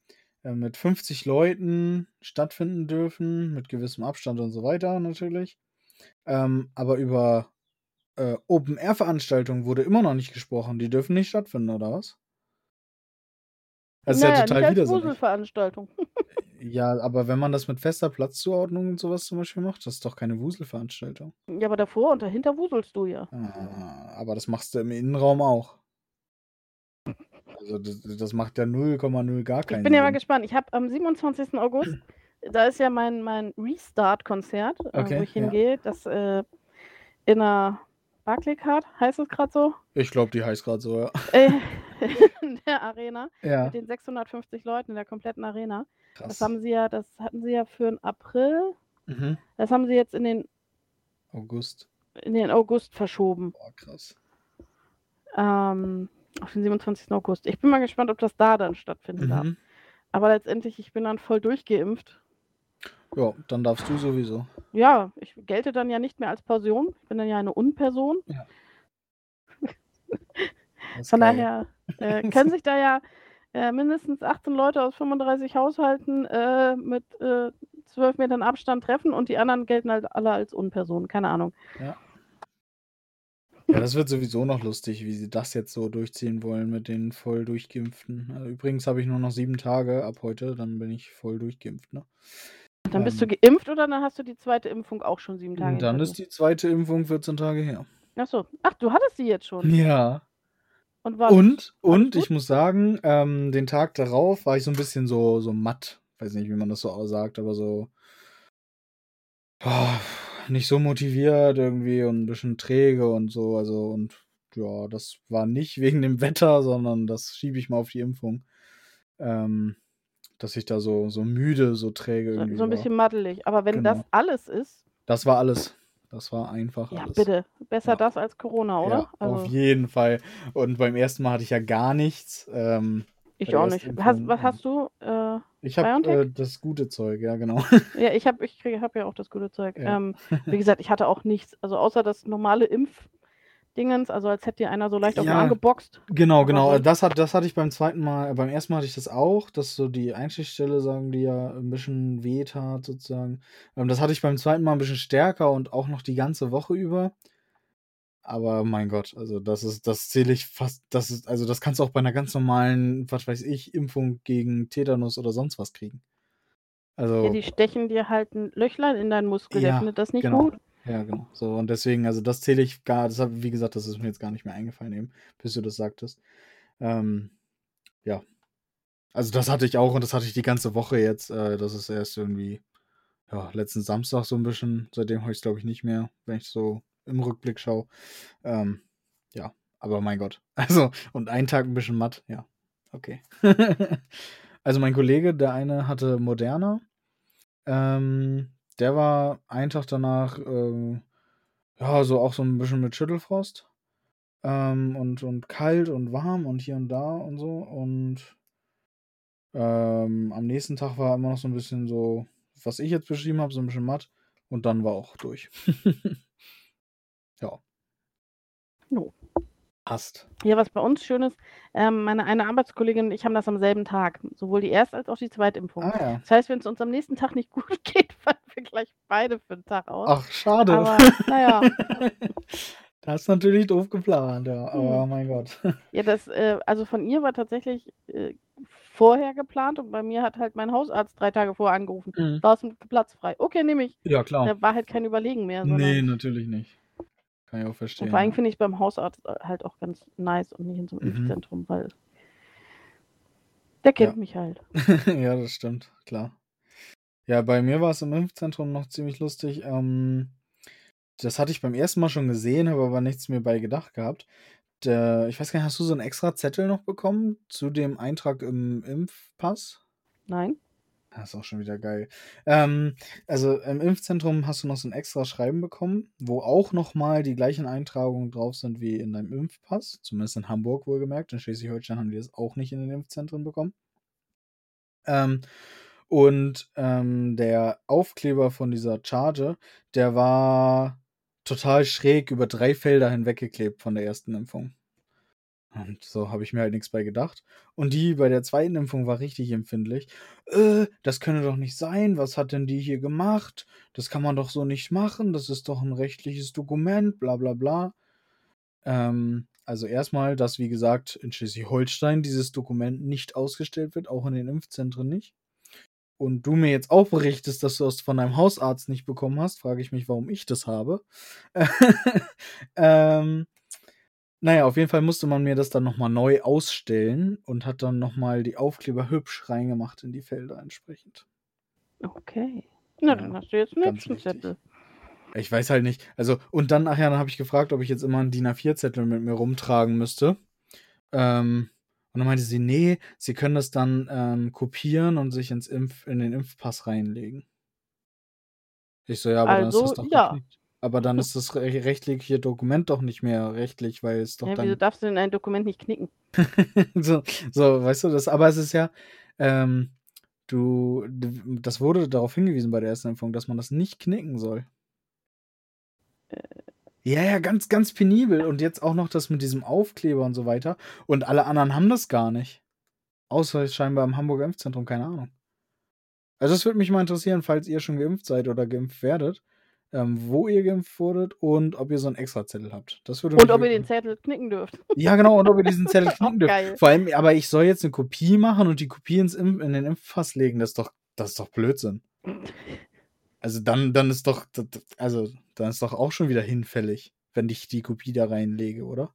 äh, mit 50 Leuten stattfinden dürfen, mit gewissem Abstand und so weiter natürlich. Ähm, aber über äh, Open-Air-Veranstaltungen wurde immer noch nicht gesprochen. Die dürfen nicht stattfinden, oder was? Das ist ja naja, total nicht als widersinnig. Wuselveranstaltung. Ja, aber wenn man das mit fester Platzzuordnung und sowas zum Beispiel macht, das ist doch keine Wuselveranstaltung. Ja, aber davor und dahinter wuselst du ja. Ah, aber das machst du im Innenraum auch. Also das, das macht ja 0,0 gar Ich keinen bin ja mal Sinn. gespannt. Ich habe am 27. August, da ist ja mein, mein Restart-Konzert, äh, Okay, wo ich ja. hingehe. Das äh, in der Barclaycard, heißt es gerade so, Ich glaube, die heißt gerade so, ja. äh, in der Arena Ja, mit den 650 Leuten in der kompletten Arena. Das krass. haben sie ja, das hatten sie ja für den April. Mhm. Das haben sie jetzt in den, August. in den August verschoben. Boah, krass. Ähm, auf den 27. August. Ich bin mal gespannt, ob das da dann stattfinden darf. Mhm. Aber letztendlich, ich bin dann voll durchgeimpft. Ja, dann darfst du sowieso. Ja, ich gelte dann ja nicht mehr als Person. Ich bin dann ja eine Unperson. Das ist Von geil. daher äh, können sich da ja äh, mindestens 18 Leute aus 35 Haushalten äh, mit äh, 12 Metern Abstand treffen und die anderen gelten halt alle als Unpersonen. Keine Ahnung. Ja, das wird sowieso noch lustig, wie sie das jetzt so durchziehen wollen mit den voll durchgeimpften. Äh, Übrigens habe ich nur noch sieben Tage ab heute, dann bin ich voll durchgeimpft, ne? Dann bist du Ähm, geimpft oder dann hast du die zweite Impfung auch schon sieben Tage dann ist die zweite Impfung 14 Tage her. dir? Achso. Ach, du hattest sie jetzt schon. Ja. Und war Und, und ich muss sagen, ähm, den Tag darauf war ich so ein bisschen so, so matt. Weiß nicht, wie man das so sagt, aber so. boah, nicht so motiviert irgendwie und ein bisschen träge und so. Also, und ja, das war nicht wegen dem Wetter, sondern das schiebe ich mal auf die Impfung. Ähm, dass ich da so, so müde, so träge so, irgendwie so ein war. bisschen maddelig. Aber wenn das Genau. alles ist, Das war alles. Das war einfach Ja, alles. bitte. Besser Ja. das als Corona, oder? Ja, auf Also, jeden Fall. Und beim ersten Mal hatte ich ja gar nichts. Ähm, ich auch nicht. Hast, was ähm, hast du? Äh, ich habe äh, das gute Zeug, ja, genau. ja, ich habe ich kriege, hab ja auch das gute Zeug. Ja. Ähm, wie gesagt, ich hatte auch nichts. Also außer das normale Impfdingens, also als hätte dir einer so leicht auf den Ja. Arm geboxt. Genau, genau. Das, hat, das hatte ich beim zweiten Mal, äh, beim ersten Mal hatte ich das auch, dass so die Einstichstelle, sagen die ja, ein bisschen weh tat, sozusagen. Ähm, das hatte ich beim zweiten Mal ein bisschen stärker und auch noch die ganze Woche über. Aber mein Gott, also das ist, das zähle ich fast, das ist, also das kannst du auch bei einer ganz normalen, was weiß ich, Impfung gegen Tetanus oder sonst was kriegen. Also. Ja, die stechen dir halt ein Löchlein in deinen Muskel. Ja, der findet das nicht genau. gut. Ja, genau. So, und deswegen, also das zähle ich gar, das hab, wie gesagt, das ist mir jetzt gar nicht mehr eingefallen, eben, bis du das sagtest. Ähm, ja. Also das hatte ich auch und das hatte ich die ganze Woche jetzt. Äh, das ist erst irgendwie, ja, letzten Samstag so ein bisschen. Seitdem habe ich es, glaube ich, nicht mehr, wenn ich so im Rückblick schaue. Ähm, ja, aber mein Gott. Also, und einen Tag ein bisschen matt, ja. Okay. also mein Kollege, der eine hatte Moderna. Ähm, der war einen Tag danach, ähm, ja, so auch so ein bisschen mit Schüttelfrost. Ähm, und, und kalt und warm und hier und da und so. Und ähm, am nächsten Tag war immer noch so ein bisschen so, was ich jetzt beschrieben habe, so ein bisschen matt. Und dann war auch durch. ja. Jo. Passt. Ja, was bei uns schön ist, ähm, meine eine Arbeitskollegin und ich haben das am selben Tag. Sowohl die Erst- als auch die Zweitimpfung. Ah ja. Das heißt, wenn es uns am nächsten Tag nicht gut geht, fallen wir gleich beide für den Tag aus. Ach, schade. Aber naja, das ist natürlich doof geplant, ja. Aber Hm. mein Gott. ja, das, äh, also von ihr war tatsächlich äh, vorher geplant und bei mir hat halt mein Hausarzt drei Tage vorher angerufen. Mhm. Da ist ein Platz frei. Okay, nehme ich. Ja, klar. Da war halt kein Überlegen mehr. Nee, natürlich nicht. Kann ich auch und verstehen. vor allem finde ich beim Hausarzt äh, halt auch ganz nice und nicht in so einem Mhm. Impfzentrum, weil der kennt Ja. mich halt. ja, das stimmt, klar. Ja, bei mir war es im Impfzentrum noch ziemlich lustig. Ähm, das hatte ich beim ersten Mal schon gesehen, habe aber nichts mir bei gedacht gehabt. Der, ich weiß gar nicht, hast du so einen extra Zettel noch bekommen zu dem Eintrag im Impfpass? Nein? Das ist auch schon wieder geil. Ähm, also im Impfzentrum hast du noch so ein extra Schreiben bekommen, wo auch nochmal die gleichen Eintragungen drauf sind wie in deinem Impfpass. Zumindest in Hamburg wohlgemerkt. In Schleswig-Holstein haben die das auch nicht in den Impfzentren bekommen. Ähm, und ähm, der Aufkleber von dieser Charge, der war total schräg über drei Felder hinweggeklebt von der ersten Impfung. Und so habe ich mir halt nichts bei gedacht. Und die bei der zweiten Impfung war richtig empfindlich. Äh, das könne doch nicht sein. Was hat denn die hier gemacht? Das kann man doch so nicht machen. Das ist doch ein rechtliches Dokument, bla bla bla. Ähm, also erstmal, dass, wie gesagt, in Schleswig-Holstein dieses Dokument nicht ausgestellt wird, auch in den Impfzentren nicht. Und du mir jetzt auch berichtest, dass du das von deinem Hausarzt nicht bekommen hast, frage ich mich, warum ich das habe. ähm, naja, auf jeden Fall musste man mir das dann nochmal neu ausstellen und hat dann nochmal die Aufkleber hübsch reingemacht in die Felder entsprechend. Okay. Na, Ja, dann hast du jetzt einen hübschen. Zettel. Ich weiß halt nicht. Also, und dann, ach ja, dann habe ich gefragt, ob ich jetzt immer einen DIN A4-Zettel mit mir rumtragen müsste. Ähm, und dann meinte sie, nee, sie können das dann ähm, kopieren und sich ins Impf, in den Impfpass reinlegen. Ich so, ja, aber dann ist Also, das doch ja. geknickt. Aber dann ist das re rechtliche Dokument doch nicht mehr rechtlich, weil es doch Ja, wieso dann. darfst du denn ein Dokument nicht knicken? so, so, weißt du, das, aber es ist ja, ähm, du, das wurde darauf hingewiesen bei der ersten Impfung, dass man das nicht knicken soll. Ja, ja, ganz, ganz penibel. Und jetzt auch noch das mit diesem Aufkleber und so weiter. Und alle anderen haben das gar nicht. Außer scheinbar im Hamburger Impfzentrum, keine Ahnung. Also es würde mich mal interessieren, falls ihr schon geimpft seid oder geimpft werdet, ähm, wo ihr geimpft wurdet und ob ihr so einen Extrazettel habt. Das würde Und ob ihr den Zettel knicken dürft. ja, genau, und ob ihr diesen Zettel knicken dürft. geil. Vor allem, aber ich soll jetzt eine Kopie machen und die Kopie ins in den Impfpass legen. Das ist doch, das ist doch Blödsinn. Also dann, dann ist doch, also dann ist doch auch schon wieder hinfällig, wenn ich die Kopie da reinlege, oder?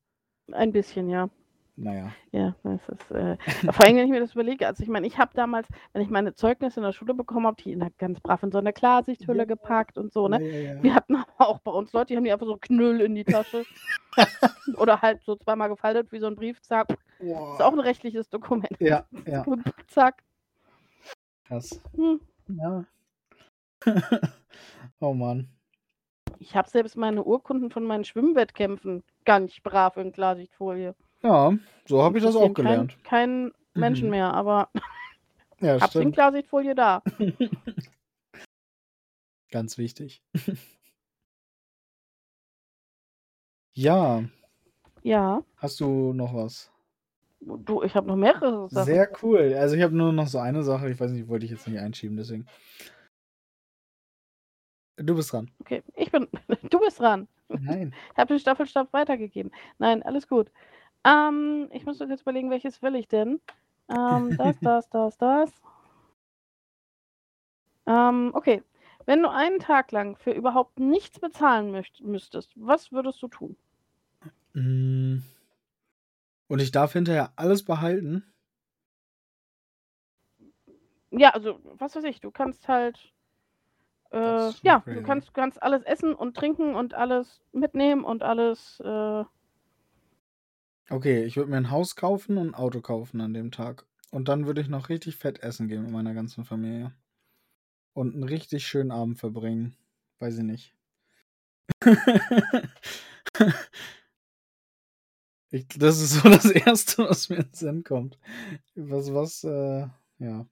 Ein bisschen, ja. Naja. Ja, das ist, äh, vor allem, wenn ich mir das überlege, also ich meine, ich habe damals, wenn ich meine Zeugnisse in der Schule bekommen habe, die in der, ganz brav in so eine Klarsichthülle Ja. gepackt und so, ne? Ja, ja. Wir hatten aber auch bei uns Leute, die haben die einfach so Knüll in die Tasche. Oder halt so zweimal gefaltet wie so ein Brief, zack. Ist auch ein rechtliches Dokument. Ja, ja, Zack. krass. Hm. Ja. oh Mann. Ich habe selbst meine Urkunden von meinen Schwimmwettkämpfen ganz brav in Klarsichtfolie. Ja, so habe ich das auch Interessieren kein, gelernt. Kein Menschen Mhm. mehr, aber Ja, hab's in. Klarsichtfolie da. Ganz wichtig. Ja, Ja, hast du noch was? du, ich habe noch mehrere Sachen. Sehr cool. Also ich habe nur noch so eine Sache, ich weiß nicht, wollte ich jetzt nicht einschieben, deswegen. Du bist dran. Okay, ich bin. Du bist dran. Nein. Ich habe den Staffelstab weitergegeben. Nein, alles gut. Ähm, ich muss jetzt überlegen, welches will ich denn? Ähm, das, das, das, das. Ähm, okay. Wenn du einen Tag lang für überhaupt nichts bezahlen möcht müsstest, was würdest du tun? Mm. Und ich darf hinterher alles behalten. Ja, also, was weiß ich, du kannst halt. Äh, ja, crazy. du kannst, kannst alles essen und trinken und alles mitnehmen und alles. Äh, Okay, ich würde mir ein Haus kaufen und ein Auto kaufen an dem Tag. Und dann würde ich noch richtig fett essen gehen mit meiner ganzen Familie. Und einen richtig schönen Abend verbringen. Weiß ich nicht. ich, das ist so das Erste, was mir in den Sinn kommt. Was, was, äh, ja.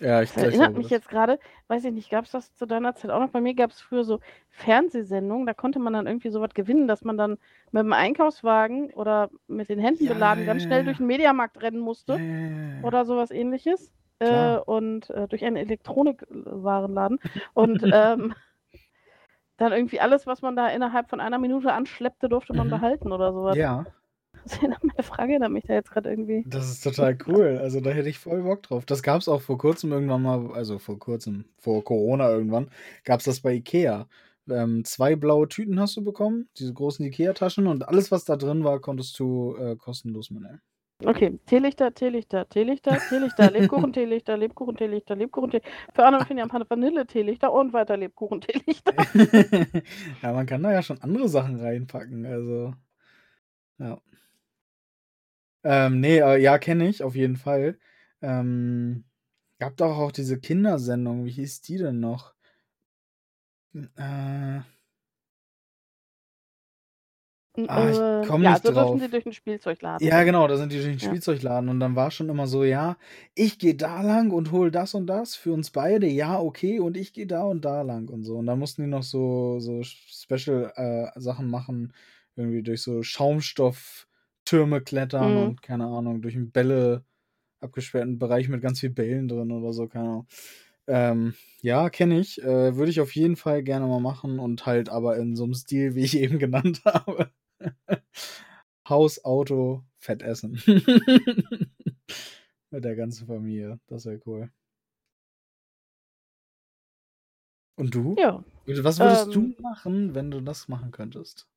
Ja, ich, Das erinnert mich das. jetzt gerade, weiß ich nicht, gab es das zu deiner Zeit auch noch? Bei mir gab es früher so Fernsehsendungen, da konnte man dann irgendwie so was gewinnen, dass man dann mit dem Einkaufswagen oder mit den Händen Ja, beladen ja, ganz schnell ja. durch den Mediamarkt rennen musste oder sowas ähnliches. Äh, und äh, durch einen Elektronikwarenladen. und ähm, dann irgendwie alles, was man da innerhalb von einer Minute anschleppte, durfte man Mhm. behalten oder sowas. Ja, Das erinnert meine Frage erinnert mich da jetzt gerade irgendwie. das ist total cool. Also da hätte ich voll Bock drauf. Das gab es auch vor kurzem irgendwann mal, also vor kurzem, vor Corona irgendwann, gab es das bei Ikea. Ähm, zwei blaue Tüten hast du bekommen, diese großen Ikea-Taschen und alles, was da drin war, konntest du äh, kostenlos mitnehmen. Okay, Teelichter, Teelichter, Teelichter, Teelichter, Lebkuchen, Teelichter, Lebkuchen, Teelichter, Lebkuchen, Teelichter. Für und Finja haben Vanille, Teelichter und weiter Lebkuchen, Teelichter. ja, man kann da ja schon andere Sachen reinpacken, also. Ja. Ähm, nee, äh, ja, kenne ich, auf jeden Fall. Ähm, gab doch auch diese Kindersendung, wie hieß die denn noch? Äh, Ah, ich Äh, komm ja, nicht so drauf. dürfen sie durch den Spielzeugladen. ja, genau, da sind die durch den Ja. Spielzeugladen und dann war schon immer so, ja, ich gehe da lang und hol das und das für uns beide, ja, okay, und ich gehe da und da lang und so. Und dann mussten die noch so, so Special äh, Sachen machen, irgendwie durch so Schaumstofftürme klettern Mhm. und keine Ahnung, durch einen Bälle abgesperrten Bereich mit ganz viel Bällen drin oder so, keine Ahnung. Ähm, ja, kenne ich. Äh, Würde ich auf jeden Fall gerne mal machen und halt aber in so einem Stil, wie ich eben genannt habe. Haus, Auto, Fett essen. Mit der ganzen Familie. Das wäre cool. Und du? Ja. Was würdest Ähm. du machen, wenn du das machen könntest?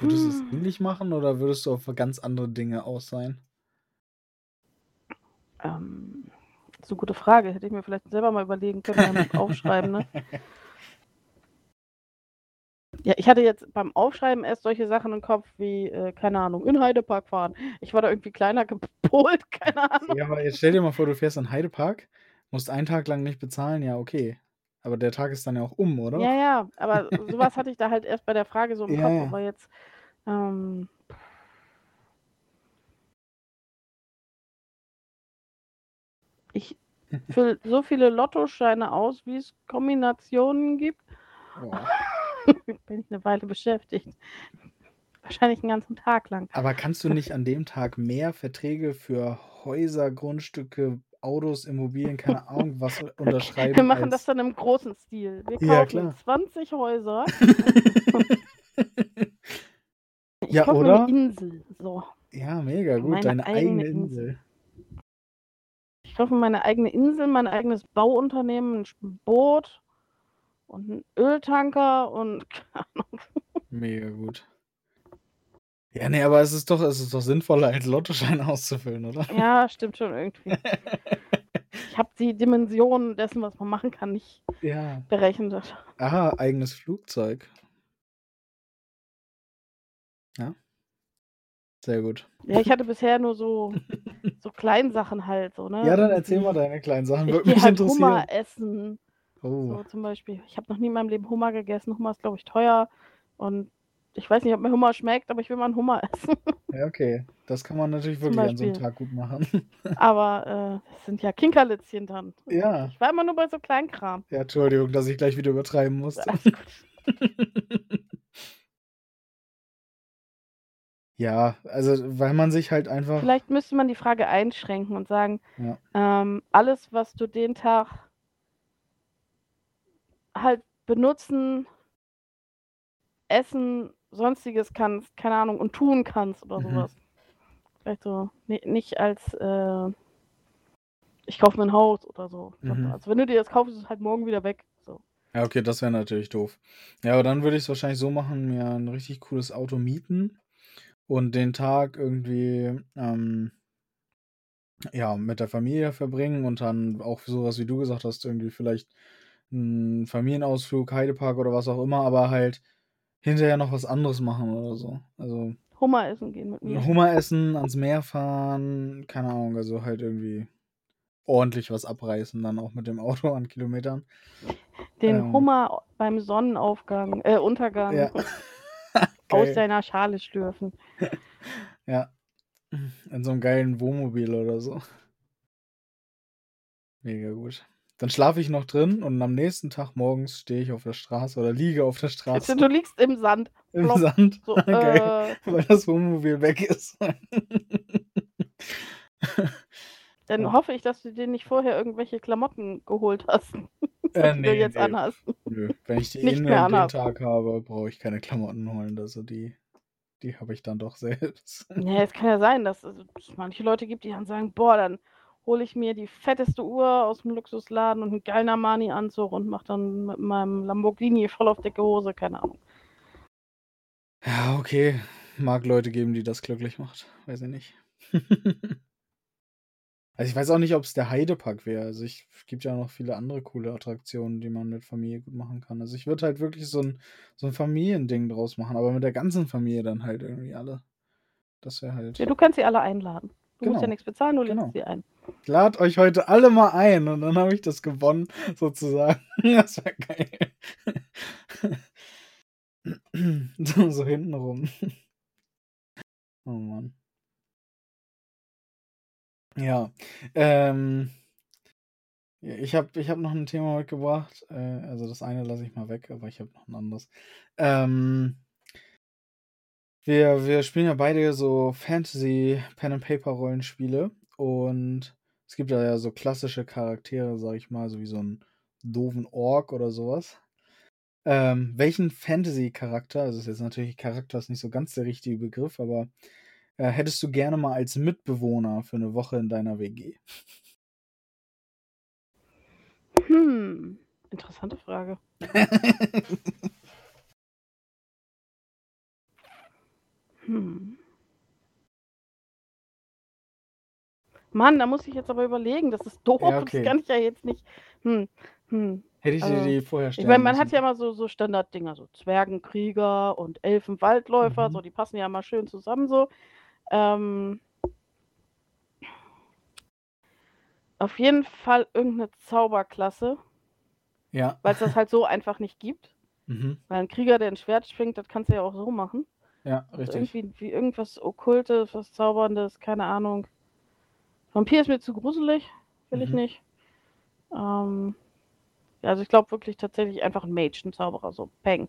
Würdest du es Hm. ähnlich machen oder würdest du auf ganz andere Dinge aus sein? Ähm, das ist eine gute Frage. Hätte ich mir vielleicht selber mal überlegen können beim Aufschreiben, ne? Ja, ich hatte jetzt beim Aufschreiben erst solche Sachen im Kopf wie, äh, keine Ahnung, in Heidepark fahren. Ich war da irgendwie kleiner gepolt, keine Ahnung. Ja, aber jetzt stell dir mal vor, du fährst in Heidepark, musst einen Tag lang nicht bezahlen, ja, okay. Aber der Tag ist dann ja auch um, oder? Ja, ja, aber sowas hatte ich da halt erst bei der Frage so im Ja, Kopf, ja. aber jetzt, ähm, ich fülle so viele Lottoscheine aus, wie es Kombinationen gibt, Boah. bin ich eine Weile beschäftigt. Wahrscheinlich einen ganzen Tag lang. Aber kannst du nicht an dem Tag mehr Verträge für Häuser, Grundstücke, Autos, Immobilien, keine Ahnung, was unterschreiben? Wir machen als... das dann im großen Stil. Wir kaufen Ja, klar. 20 Häuser. Ich Ja, kaufe oder? eine Insel. So. Ja, mega gut. Meine Deine eigene eigene Insel. Insel. Ich kaufe meine eigene Insel, mein eigenes Bauunternehmen, ein Boot und einen Öltanker und keine Ahnung. Mega gut. Ja, nee, aber es ist doch, es ist doch sinnvoller, als Lottoschein auszufüllen, oder? Ja, stimmt schon irgendwie. Ich habe die Dimensionen dessen, was man machen kann, nicht ja. berechnet. Aha, eigenes Flugzeug. Ja. Sehr gut. Ja, ich hatte bisher nur so, so Kleinsachen halt. So, ne? Ja, dann erzähl mal deine kleinen Sachen. Ich Würde mich halt interessieren. Hummer essen. Oh. So zum Beispiel. Ich habe noch nie in meinem Leben Hummer gegessen. Hummer ist, glaube ich, teuer. Und ich weiß nicht, ob mir Hummer schmeckt, aber ich will mal einen Hummer essen. Ja, okay. Das kann man natürlich wirklich an so einem. Tag gut machen. aber äh, das sind ja Kinkerlitzchen dann. Ja. Ich war immer nur bei so Kleinkram. Ja, Entschuldigung, dass ich gleich wieder übertreiben musste. Ja, also weil man sich halt einfach. Vielleicht müsste man die Frage einschränken und sagen, Ja. ähm, alles, was du den Tag halt benutzen, essen, sonstiges kannst, keine Ahnung, und tun kannst oder Mhm. sowas. Vielleicht so, ni- nicht als, äh, ich kaufe mir ein Haus oder so. Mhm. Also wenn du dir das kaufst, ist es halt morgen wieder weg. So. Ja, okay, das wäre natürlich doof. Ja, aber dann würde ich es wahrscheinlich so machen, mir ein richtig cooles Auto mieten und den Tag irgendwie ähm, ja, mit der Familie verbringen und dann auch sowas, wie du gesagt hast, irgendwie vielleicht einen Familienausflug, Heidepark oder was auch immer, aber halt hinterher noch was anderes machen oder so. Also Hummer essen gehen mit mir. Hummer essen, ans Meer fahren, keine Ahnung, also halt irgendwie ordentlich was abreißen, dann auch mit dem Auto an Kilometern. Den ähm, Hummer beim Sonnenaufgang, äh, Untergang Ja. aus seiner Schale schlürfen. Ja. In so einem geilen Wohnmobil oder so. Mega gut. Dann schlafe ich noch drin und am nächsten Tag morgens stehe ich auf der Straße oder liege auf der Straße du liegst im Sand. im plopp. Sand, So, Geil. äh, weil das Wohnmobil weg ist. dann Ja. hoffe ich, dass du dir nicht vorher irgendwelche Klamotten geholt hast, Äh, die nee, du jetzt nee. anhast. Nö, wenn ich die Nicht eh mehr an anhab. Tag habe, brauche ich keine Klamotten holen. Also die, die habe ich dann doch selbst. Ja, es kann ja sein, dass es manche Leute gibt, die dann sagen, boah, dann hole ich mir die fetteste Uhr aus dem Luxusladen und einen geilen Armani-Anzug und mache dann mit meinem Lamborghini voll auf dicke Hose, keine Ahnung. Ja, okay. Mag Leute geben, die das glücklich macht. Weiß ich nicht. also ich weiß auch nicht, ob es der Heidepark wäre. Also ich es gibt ja noch viele andere coole Attraktionen, die man mit Familie gut machen kann. Also ich würde halt wirklich so ein, so ein Familiending draus machen, aber mit der ganzen Familie dann halt irgendwie alle. Das wäre halt. Ja, du kannst sie alle einladen. Du musst Genau. ja nichts bezahlen, du lädst Genau. sie ein. Ich lade euch heute alle mal ein und dann habe ich das gewonnen, sozusagen. Das wäre geil. so, so hintenrum. Oh Mann. Ja. Ähm, ich habe ich hab noch ein Thema mitgebracht. Äh, also das eine lasse ich mal weg, aber ich habe noch ein anderes. Ähm, wir, wir spielen ja beide so Fantasy Pen and Paper Rollenspiele und es gibt da ja so klassische Charaktere, sag ich mal, so wie so einen doofen Ork oder sowas. Ähm, welchen Fantasy-Charakter, also ist jetzt natürlich Charakter ist nicht so ganz der richtige Begriff, aber äh, hättest du gerne mal als Mitbewohner für eine Woche in deiner WG? Hm, interessante Frage. Hm. Mann, da muss ich jetzt aber überlegen, das ist doof, Ja, okay. das kann ich ja jetzt nicht. Hm, hm. Hätte ich Also, die vorher Ich stellen meine, man hat müssen. ja immer so, so Standarddinger, so Zwergenkrieger und Elfenwaldläufer, Mhm. so, die passen ja mal schön zusammen so. Ähm, auf jeden Fall irgendeine Zauberklasse, Ja. weil es das halt so einfach nicht gibt. Mhm. Weil ein Krieger, der ein Schwert schwingt, das kannst du ja auch so machen. Ja, Also richtig. irgendwie wie irgendwas Okkultes, was Zauberndes, keine Ahnung. Vampir ist mir zu gruselig, will ich Mhm. nicht. Ähm, ja, also ich glaube wirklich tatsächlich einfach ein Mage, ein Zauberer, so Peng.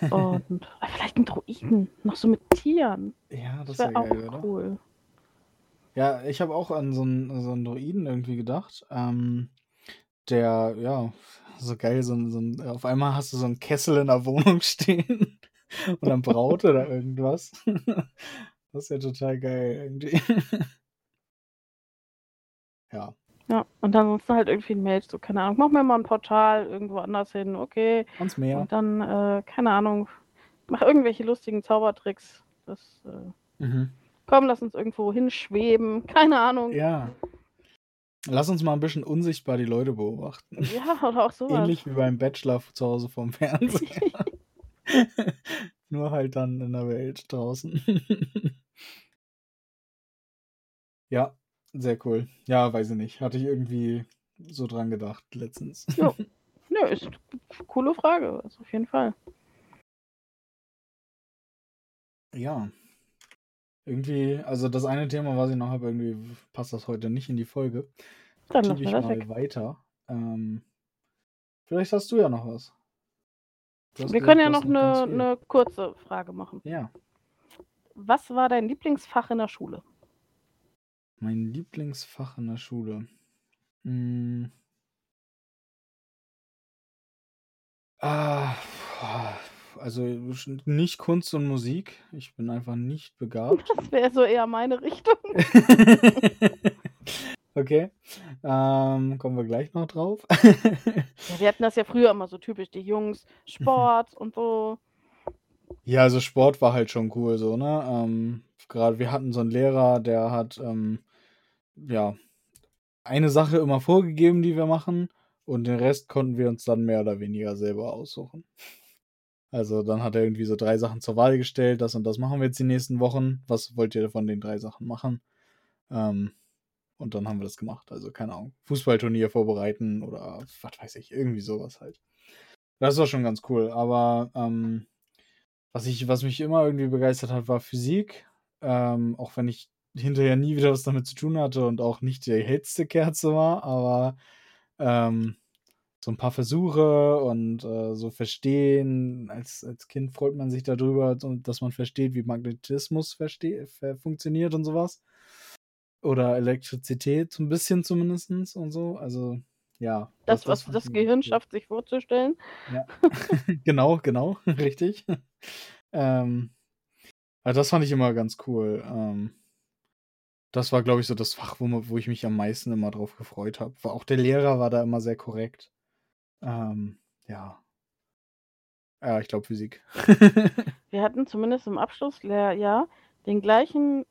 Und ah, vielleicht ein Druiden, noch so mit Tieren. Ja, Das das wäre auch geil, oder? cool. Ja, ich habe auch an so einen, so einen Druiden irgendwie gedacht. Ähm, der, ja, so geil, so ein, so ein, auf einmal hast du so einen Kessel in der Wohnung stehen und dann braut er da irgendwas. Das ist ja total geil irgendwie. Ja, Ja, und ansonsten halt irgendwie ein Mage, so keine Ahnung, mach mir mal ein Portal irgendwo anders hin, okay. ans Meer. Und dann, äh, keine Ahnung, mach irgendwelche lustigen Zaubertricks. Das, äh, Mhm. komm, lass uns irgendwo hinschweben, keine Ahnung. Ja. Lass uns mal ein bisschen unsichtbar die Leute beobachten. Ja, oder auch sowas. Ähnlich wie beim Bachelor zu Hause vom Fernseher. Nur halt dann in der Welt draußen. ja, sehr cool. Ja, weiß ich nicht. Hatte ich irgendwie so dran gedacht letztens. Jo. Nö, ist eine coole Frage, also auf jeden Fall. Ja. Irgendwie, also das eine Thema, was ich noch habe, irgendwie passt das heute nicht in die Folge. Dann lassen ich wir das mal weg. weiter. Ähm, vielleicht hast du ja noch was. Wir gesagt, können ja noch eine, eine kurze Frage machen. Ja, Was war dein Lieblingsfach in der Schule? Mein Lieblingsfach in der Schule. Hm. Ah, also nicht Kunst und Musik. Ich bin einfach nicht begabt. Das wäre so eher meine Richtung. okay. Ähm, kommen wir gleich noch drauf. Ja, wir hatten das ja früher immer so typisch, die Jungs, Sport und so. Ja, also Sport war halt schon cool so, ne? Ähm, gerade wir hatten so einen Lehrer, der hat ähm, ja eine Sache immer vorgegeben, die wir machen, und den Rest konnten wir uns dann mehr oder weniger selber aussuchen. Also dann hat er irgendwie so drei Sachen zur Wahl gestellt, das und das machen wir jetzt die nächsten Wochen. Was wollt ihr von den drei Sachen machen? Ähm, und dann haben wir das gemacht. Also keine Ahnung, Fußballturnier vorbereiten oder was weiß ich, irgendwie sowas halt. Das war schon ganz cool, aber ähm, was, ich, was mich immer irgendwie begeistert hat, war Physik. Ähm, auch wenn ich hinterher nie wieder was damit zu tun hatte und auch nicht die hellste Kerze war, aber ähm, so ein paar Versuche und äh, so verstehen. Als, als Kind freut man sich darüber, dass man versteht, wie Magnetismus verste ver funktioniert und sowas. Oder Elektrizität, so ein bisschen zumindest und so. Also, ja. Das, was das ich Gehirn schafft, sich vorzustellen. Ja, genau, genau, richtig. ähm, also das fand ich immer ganz cool. Ähm, das war, glaube ich, so das Fach, wo, man- wo ich mich am meisten immer drauf gefreut habe. Auch der Lehrer war da immer sehr korrekt. Ähm, ja. Ja, ich glaube Physik. Wir hatten zumindest im Abschlussjahr den gleichen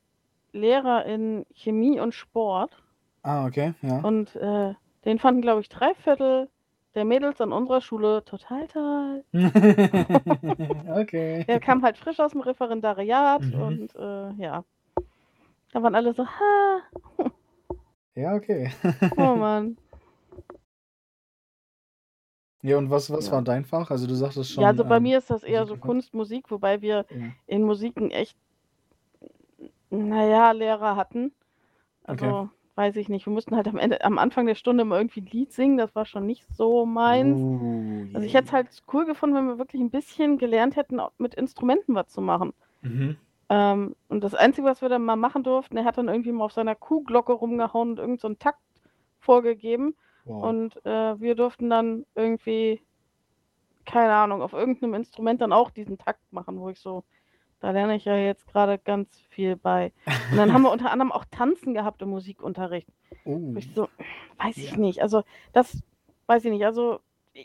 Lehrer in Chemie und Sport. ah, okay, ja. Und äh, den fanden, glaube ich, drei Viertel der Mädels an unserer Schule total toll. okay. Er kam halt frisch aus dem Referendariat Mhm. und äh, ja. Da waren alle so, ha, Ja, okay. oh Mann. ja, und was, was Ja. war dein Fach? Also du sagtest schon. Ja, also bei ähm, mir ist das eher so Kunst, Musik, wobei wir ja. in Musiken echt, naja, Lehrer hatten. Also, Okay. weiß ich nicht. Wir mussten halt am Ende, am Anfang der Stunde immer irgendwie ein Lied singen. Das war schon nicht so meins. Uh, Also ich hätte es halt cool gefunden, wenn wir wirklich ein bisschen gelernt hätten, auch mit Instrumenten was zu machen. Mhm. Ähm, und das Einzige, was wir dann mal machen durften, er hat dann irgendwie mal auf seiner Kuhglocke rumgehauen und irgendeinen so einen Takt vorgegeben. Wow. Und äh, wir durften dann irgendwie, keine Ahnung, auf irgendeinem Instrument dann auch diesen Takt machen, wo ich so, da lerne ich ja jetzt gerade ganz viel bei. Und dann haben wir unter anderem auch Tanzen gehabt im Musikunterricht. oh. Wo ich so, weiß ich Ja. nicht. Also das weiß ich nicht. Also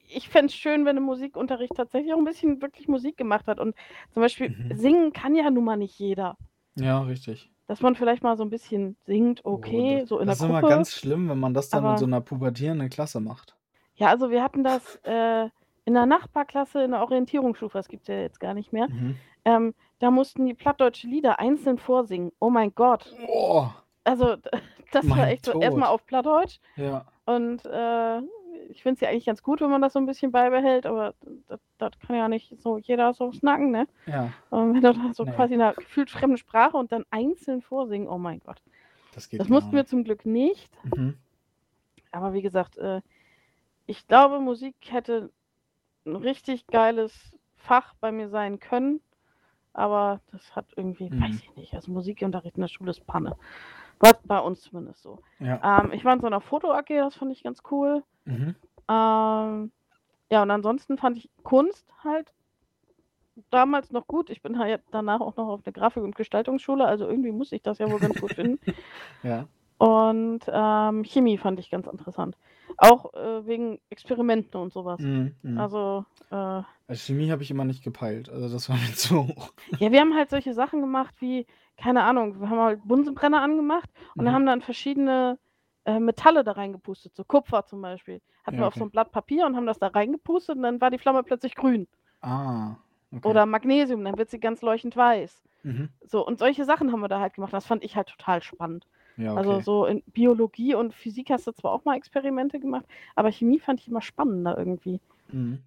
ich fände es schön, wenn im Musikunterricht tatsächlich auch ein bisschen wirklich Musik gemacht hat. Und zum Beispiel Mhm. singen kann ja nun mal nicht jeder. Ja, richtig. Dass man vielleicht mal so ein bisschen singt, okay, Oh, das, so in das der ist immer Gruppe. ganz schlimm, wenn man das dann in aber- so einer pubertierenden Klasse macht. Ja, also wir hatten das äh, in der Nachbarklasse in der Orientierungsstufe, das gibt es ja jetzt gar nicht mehr. Mhm. Ähm, da mussten die plattdeutsche Lieder einzeln vorsingen. Oh mein Gott. Oh, Also das war echt so Tod. erstmal auf Plattdeutsch. ja. Und äh, ich finde es ja eigentlich ganz gut, wenn man das so ein bisschen beibehält, aber das, das kann ja nicht so jeder so snacken, ne? Ja, Und wenn du da so Nee. quasi in einer gefühlt fremden Sprache und dann einzeln vorsingen, oh mein Gott. das geht Das mussten wir nicht. zum Glück nicht. Mhm. Aber wie gesagt, äh, ich glaube, Musik hätte ein richtig geiles Fach bei mir sein können. Aber das hat irgendwie, Mhm. weiß ich nicht, also Musikunterricht in der Schule ist Panne. War bei uns zumindest so. Ja. Ähm, ich war in so einer Foto-AG, das fand ich ganz cool. Mhm. Ähm, ja, und ansonsten fand ich Kunst halt damals noch gut. Ich bin halt danach auch noch auf der Grafik- und Gestaltungsschule, also irgendwie muss ich das ja wohl ganz gut finden. Ja. Und ähm, Chemie fand ich ganz interessant. Auch äh, wegen Experimenten und sowas. Mhm. Mhm. Also, äh, Also Chemie habe ich immer nicht gepeilt. Also das war mir zu hoch. ja, wir haben halt solche Sachen gemacht wie, keine Ahnung, wir haben halt Bunsenbrenner angemacht und dann Mhm. haben dann verschiedene äh, Metalle da reingepustet, so Kupfer zum Beispiel. Hatten Ja, wir auf okay. so ein Blatt Papier und haben das da reingepustet und dann war die Flamme plötzlich grün. Ah. Okay. Oder Magnesium, dann wird sie ganz leuchtend weiß. Mhm. So, und solche Sachen haben wir da halt gemacht. Das fand ich halt total spannend. Ja, okay. Also so in Biologie und Physik hast du zwar auch mal Experimente gemacht, aber Chemie fand ich immer spannender irgendwie. Mhm.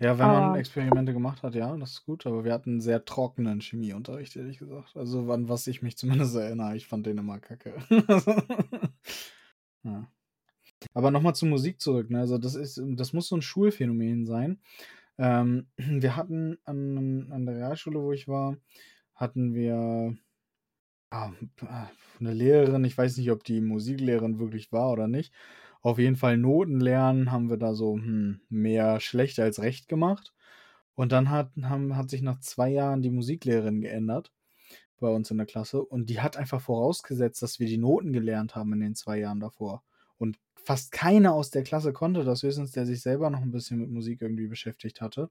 Ja, wenn man Aber Experimente gemacht hat, ja, das ist gut, aber wir hatten 'n sehr trockenen Chemieunterricht, ehrlich gesagt. Also, an was ich mich zumindest erinnere. Ich fand den immer kacke. Ja. Aber noch mal zur Musik zurück, ne? Also, das ist das muss so 'n Schulphänomen sein. Ähm, wir hatten an an der Realschule, wo ich war, hatten wir, ah, ah, 'ne Lehrerin, ich weiß nicht, ob die Musiklehrerin wirklich war oder nicht. Auf jeden Fall Noten lernen haben wir da so, hm, mehr schlecht als recht gemacht. Und dann hat haben hat sich nach 2 Jahren die Musiklehrerin geändert bei uns in der Klasse und die hat einfach vorausgesetzt, dass wir die Noten gelernt haben in den 2 Jahren davor. Und fast keiner aus der Klasse konnte das, höchstens der sich selber noch 'n bisschen mit Musik irgendwie beschäftigt hatte.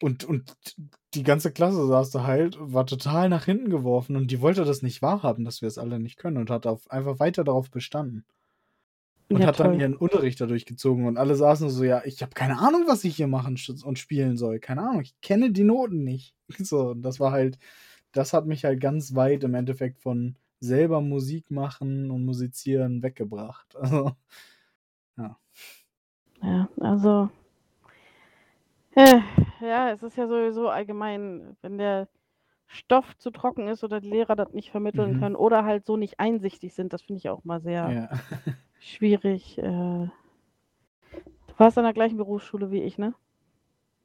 Und und die ganze Klasse saß da halt, war total nach hinten geworfen und die wollte das nicht wahrhaben, dass wir es alle nicht können und hat auf einfach weiter darauf bestanden. Und Ja, hat dann toll. ihren Unterricht da durchgezogen und alle saßen so: „Ja, ich habe keine Ahnung, was ich hier machen und spielen soll. Keine Ahnung, ich kenne die Noten nicht.“ So, und das war halt das hat mich halt ganz weit im Endeffekt von selber Musik machen und musizieren weggebracht. Also, ja. Ja, also äh, ja, es ist ja sowieso allgemein, wenn der Stoff zu trocken ist oder die Lehrer das nicht vermitteln Mhm. können oder halt so nicht einsichtig sind, das finde ich auch mal sehr Ja. schwierig. Äh du warst an der gleichen Berufsschule wie ich, ne?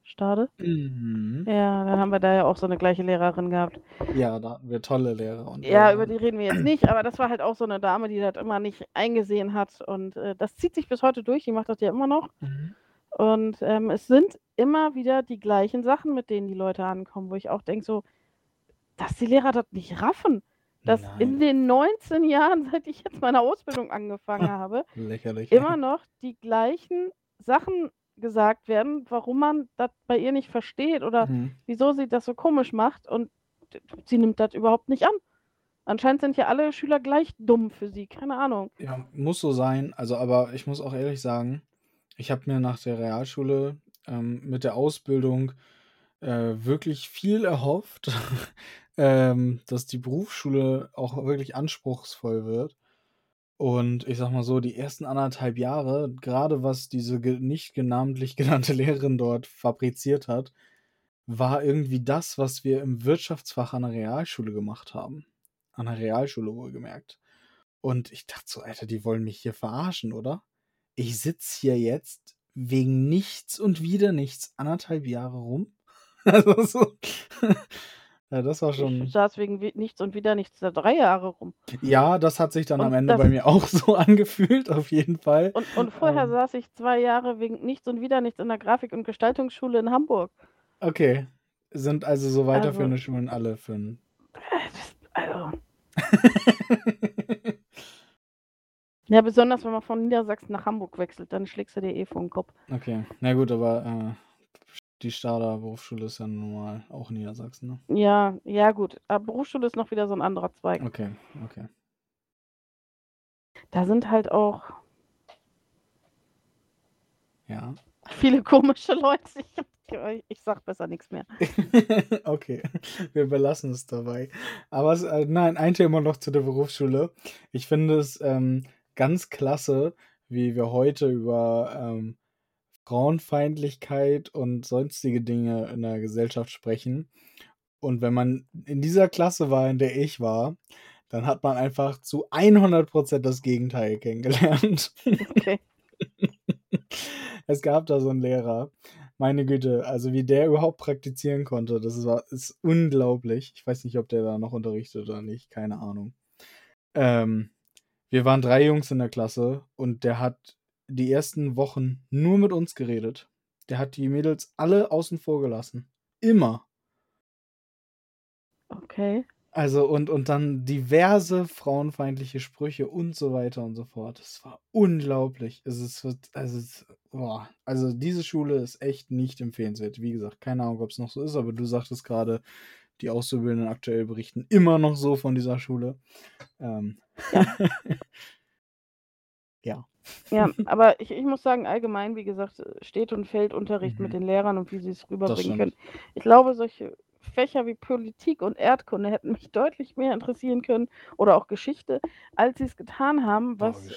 Stade? Mhm. Ja, dann haben wir da ja auch so 'ne gleiche Lehrerin gehabt. Ja, da hatten wir tolle Lehrer und Ja, über die reden wir jetzt nicht, aber das war halt auch so 'ne Dame, die das immer nicht eingesehen hat und, äh, das zieht sich bis heute durch, die macht das ja immer noch. Mhm. Und, ähm, es sind immer wieder die gleichen Sachen, mit denen die Leute ankommen, wo ich auch denke so, dass die Lehrer das nicht raffen, dass in Nein. den 19 Jahren, seit ich jetzt meine Ausbildung angefangen habe, Lächerlich. immer noch die gleichen Sachen gesagt werden, warum man das bei ihr nicht versteht oder Mhm. wieso sie das so komisch macht und sie nimmt das überhaupt nicht an. Anscheinend sind ja alle Schüler gleich dumm für sie, keine Ahnung. Ja, muss so sein. Also, aber ich muss auch ehrlich sagen, ich habe mir nach der Realschule, ähm, mit der Ausbildung, äh, wirklich viel erhofft, ähm, dass die Berufsschule auch wirklich anspruchsvoll wird. Und ich sage mal so, die ersten 1 1/2 Jahre, grade was diese nicht namentlich genannte Lehrerin dort fabriziert hat, war irgendwie das, was wir im Wirtschaftsfach an der Realschule gemacht haben. An der Realschule wohlgemerkt. Und ich dachte so: „Alter, die wollen mich hier verarschen, oder?“ Ich sitze hier jetzt wegen nichts und wieder nichts 1 1/2 Jahre rum. Also, so ja, das war Ich schon saß wegen nichts und wieder nichts da 3 Jahre rum. Ja, das hat sich dann am Und Ende das bei mir auch so angefühlt, auf jeden Fall. Und und vorher Ähm saß ich 2 Jahre wegen nichts und wieder nichts in der Grafik und Gestaltungsschule in Hamburg. Okay. Sind also so weiterführende Also Schulen alle für 'n Äh, also Ja, besonders wenn man von Niedersachsen nach Hamburg wechselt, dann schlägst du dir eh vor 'n Kopf. Okay. Na gut, aber, äh, die Stader Berufsschule ist ja nun mal auch Niedersachsen, ne? Ja, ja gut, aber Berufsschule ist noch wieder so 'n anderer Zweig. Okay, okay. Da sind halt auch Ja. viele komische Leute. Ich ich sage besser nix mehr. Okay, wir belassen es dabei. Aber es äh, nein, ein Thema noch zu der Berufsschule. Ich finde es, ähm, ganz klasse, wie wir heute über, ähm, Frauenfeindlichkeit und sonstige Dinge in der Gesellschaft sprechen. Und wenn man in dieser Klasse war, in der ich war, dann hat man einfach zu 100 % das Gegenteil kennengelernt. Okay. Es gab da so 'n Lehrer, meine Güte, also wie der überhaupt praktizieren konnte, das war ist unglaublich. Ich weiß nicht, ob der da noch unterrichtet oder nicht, keine Ahnung. Ähm, wir waren 3 Jungs in der Klasse und der hat die ersten Wochen nur mit uns geredet. Der hat die Mädels alle außen vor gelassen. Immer. Okay. Also und und dann diverse frauenfeindliche Sprüche und so weiter und so fort. Das war unglaublich. Also, es wird also, es boah, also diese Schule ist echt nicht empfehlenswert. Wie gesagt, keine Ahnung, ob's noch so ist, aber du sagtest grade, die Auszubildenden aktuell berichten immer noch so von dieser Schule. Ähm. Ja. Ja. Ja, aber ich ich muss sagen, allgemein, wie gesagt, steht und fällt Unterricht mit Mhm. den Lehrern und wie sie's Das rüberbringen können. Ich glaube, solche Fächer wie Politik und Erdkunde hätten mich deutlich mehr interessieren können oder auch Geschichte, als sie's getan haben, was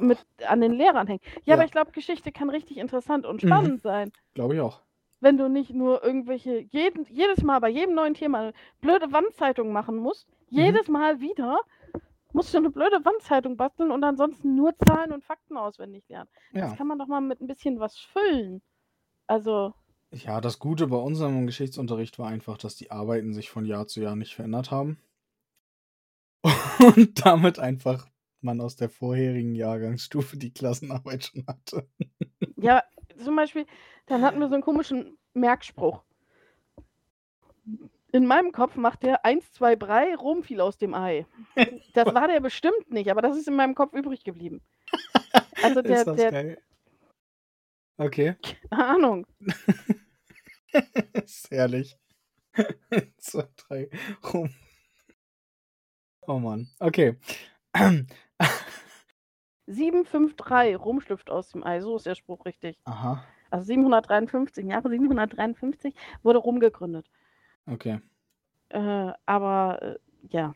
mit an den Lehrern hängen. Ja, Ja. aber ich glaube, Geschichte kann richtig interessant und Mhm. spannend sein. Glaube ich auch. Wenn du nicht nur irgendwelche, jeden, jedes Mal bei jedem neuen Thema eine blöde Wandzeitung machen musst, Mhm. jedes Mal wieder musst du eine blöde Wandzeitung basteln und ansonsten nur Zahlen und Fakten auswendig lernen. Ja. Das kann man doch mal mit ein bisschen was füllen. Also, Ja, das Gute bei unserem Geschichtsunterricht war einfach, dass die Arbeiten sich von Jahr zu Jahr nicht verändert haben. Und damit einfach man aus der vorherigen Jahrgangsstufe die Klassenarbeit schon hatte. ja, zum Beispiel, dann hatten wir so einen komischen Merkspruch. In meinem Kopf macht der 1, 2, Brei, Rom fiel aus dem Ei. Das war der bestimmt nicht, aber das ist in meinem Kopf übrig geblieben. Also der, Ist das der geil? Okay, keine Ahnung. ist herrlich. Zwei, drei, rum. Oh Mann, okay. 753, Rom schlüpft aus dem Ei, so ist der Spruch richtig. Aha, Also 753, im Jahre 753 wurde Rom gegründet. Okay. Äh, aber äh, ja.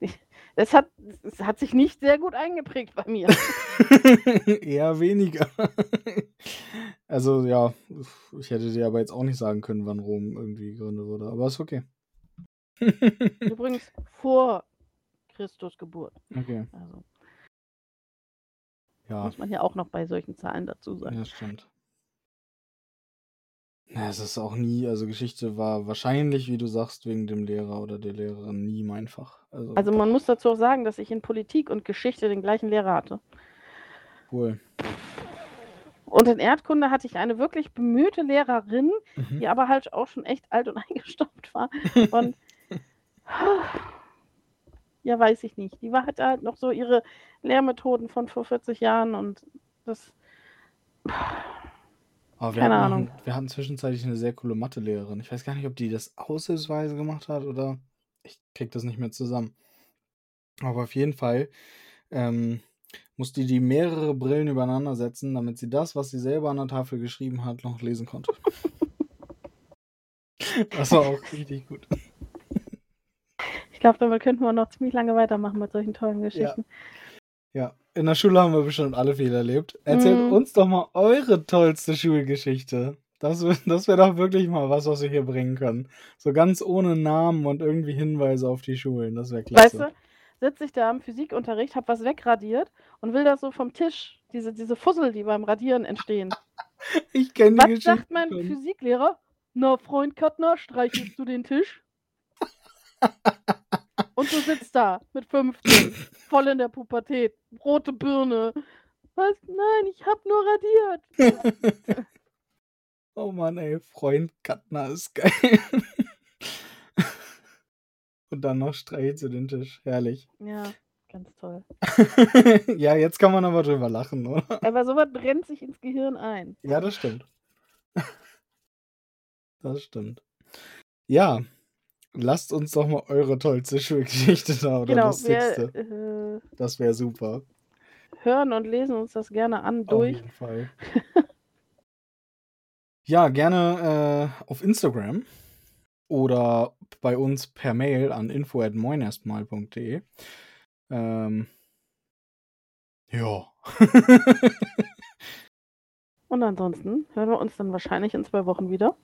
Es hat, es hat sich nicht sehr gut eingeprägt bei mir. Eher weniger. Also ja, ich hätte dir aber jetzt auch nicht sagen können, wann Rom irgendwie gegründet wurde, aber ist okay. Übrigens vor Christus Geburt. Okay, Also ja, muss man ja auch noch bei solchen Zahlen dazu sagen. ja, stimmt. Ja, es ist auch nie, also Geschichte war wahrscheinlich, wie du sagst, wegen dem Lehrer oder der Lehrerin nie mein Fach. Also, Also man muss dazu auch sagen, dass ich in Politik und Geschichte den gleichen Lehrer hatte. cool. Und in Erdkunde hatte ich eine wirklich bemühte Lehrerin, Mhm. die aber halt auch schon echt alt und eingestaubt war. Und ja, weiß ich nicht. Die war hatte halt noch so ihre Lehrmethoden von vor 40 Jahren und das. Aber wir Keine hatten, Ahnung. wir hatten zwischenzeitlich eine sehr coole Mathelehrerin. Ich weiß gar nicht, ob die das aushilfsweise gemacht hat oder ich krieg das nicht mehr zusammen. Aber auf jeden Fall ähm, musste die mehrere Brillen übereinander setzen, damit sie das, was sie selber an der Tafel geschrieben hat, noch lesen konnte. das war auch richtig gut. Ich glaube, damit könnten wir noch ziemlich lange weitermachen mit solchen tollen Geschichten. Ja, in der Schule haben wir bestimmt alle viel erlebt. Erzählt Mhm. uns doch mal eure tollste Schulgeschichte. Das, das wäre doch wirklich mal was, was wir hier bringen können. So ganz ohne Namen und irgendwie Hinweise auf die Schulen. Das wäre klasse. Weißt du, sitze ich da im Physikunterricht, habe was wegradiert und will das so vom Tisch, diese, diese Fussel, die beim Radieren entstehen. Ich kenne die Was Geschichte. sagt mein. Physiklehrer? Na, Freund Kattner, streichelst du den Tisch? Und du sitzt da mit 15, voll in der Pubertät, rote Birne. Was? Nein, ich hab nur radiert. Oh Mann, ey, Freund Kattner ist geil. und dann noch Streich zu den Tisch. Herrlich. Ja, ganz toll. ja, jetzt kann man aber drüber lachen, oder? Aber sowas brennt sich ins Gehirn ein. Ja, das stimmt. Das stimmt. Ja, lasst uns doch mal eure tollste Schulgeschichte da oder genau, lustigste. wir äh, Das wäre super. hören und lesen uns das gerne an Auf durch. jeden Fall. ja, gerne äh, auf Instagram oder bei uns per Mail an info@moinerstmal.de. Ähm, ja. Und ansonsten hören wir uns dann wahrscheinlich in zwei Wochen wieder.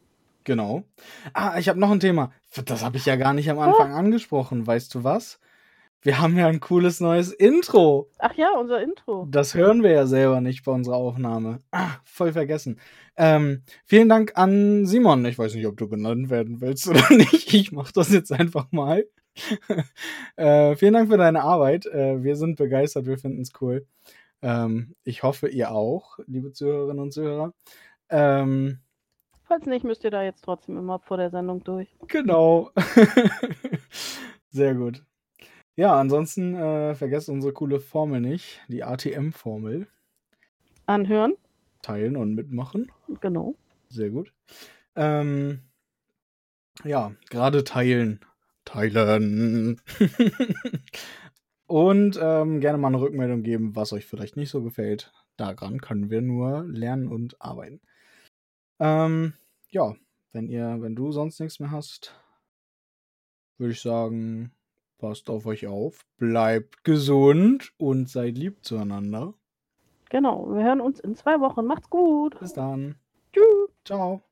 Genau. Ah, ich habe noch ein Thema. Das habe ich ja gar nicht am Anfang angesprochen. Weißt du was? Wir haben ja ein cooles neues Intro. Ach ja, unser Intro. Das hören wir ja selber nicht bei unserer Aufnahme. Ah, voll vergessen. Ähm, vielen Dank an Simon. Ich weiß nicht, ob du genannt werden willst oder nicht. Ich mache das jetzt einfach mal. äh, vielen Dank für deine Arbeit. Äh, wir sind begeistert, wir finden es cool. Ähm, ich hoffe, ihr auch, liebe Zuhörerinnen und Zuhörer. Ähm, Falls nicht, müsst ihr da jetzt trotzdem immer vor der Sendung durch. Genau. Sehr gut. Ja, ansonsten äh, vergesst unsere coole Formel nicht, die ATM-Formel. Anhören. Teilen und mitmachen. Genau. Sehr gut. Ähm, ja, gerade teilen. Teilen. und ähm, gerne mal eine Rückmeldung geben, was euch vielleicht nicht so gefällt. Daran können wir nur lernen und arbeiten. Ähm, ja, wenn ihr, wenn du sonst nichts mehr hast, würde ich sagen, passt auf euch auf, bleibt gesund und seid lieb zueinander. Genau, wir hören uns in zwei Wochen. Macht's gut. Bis dann. Tschüss. Ciao.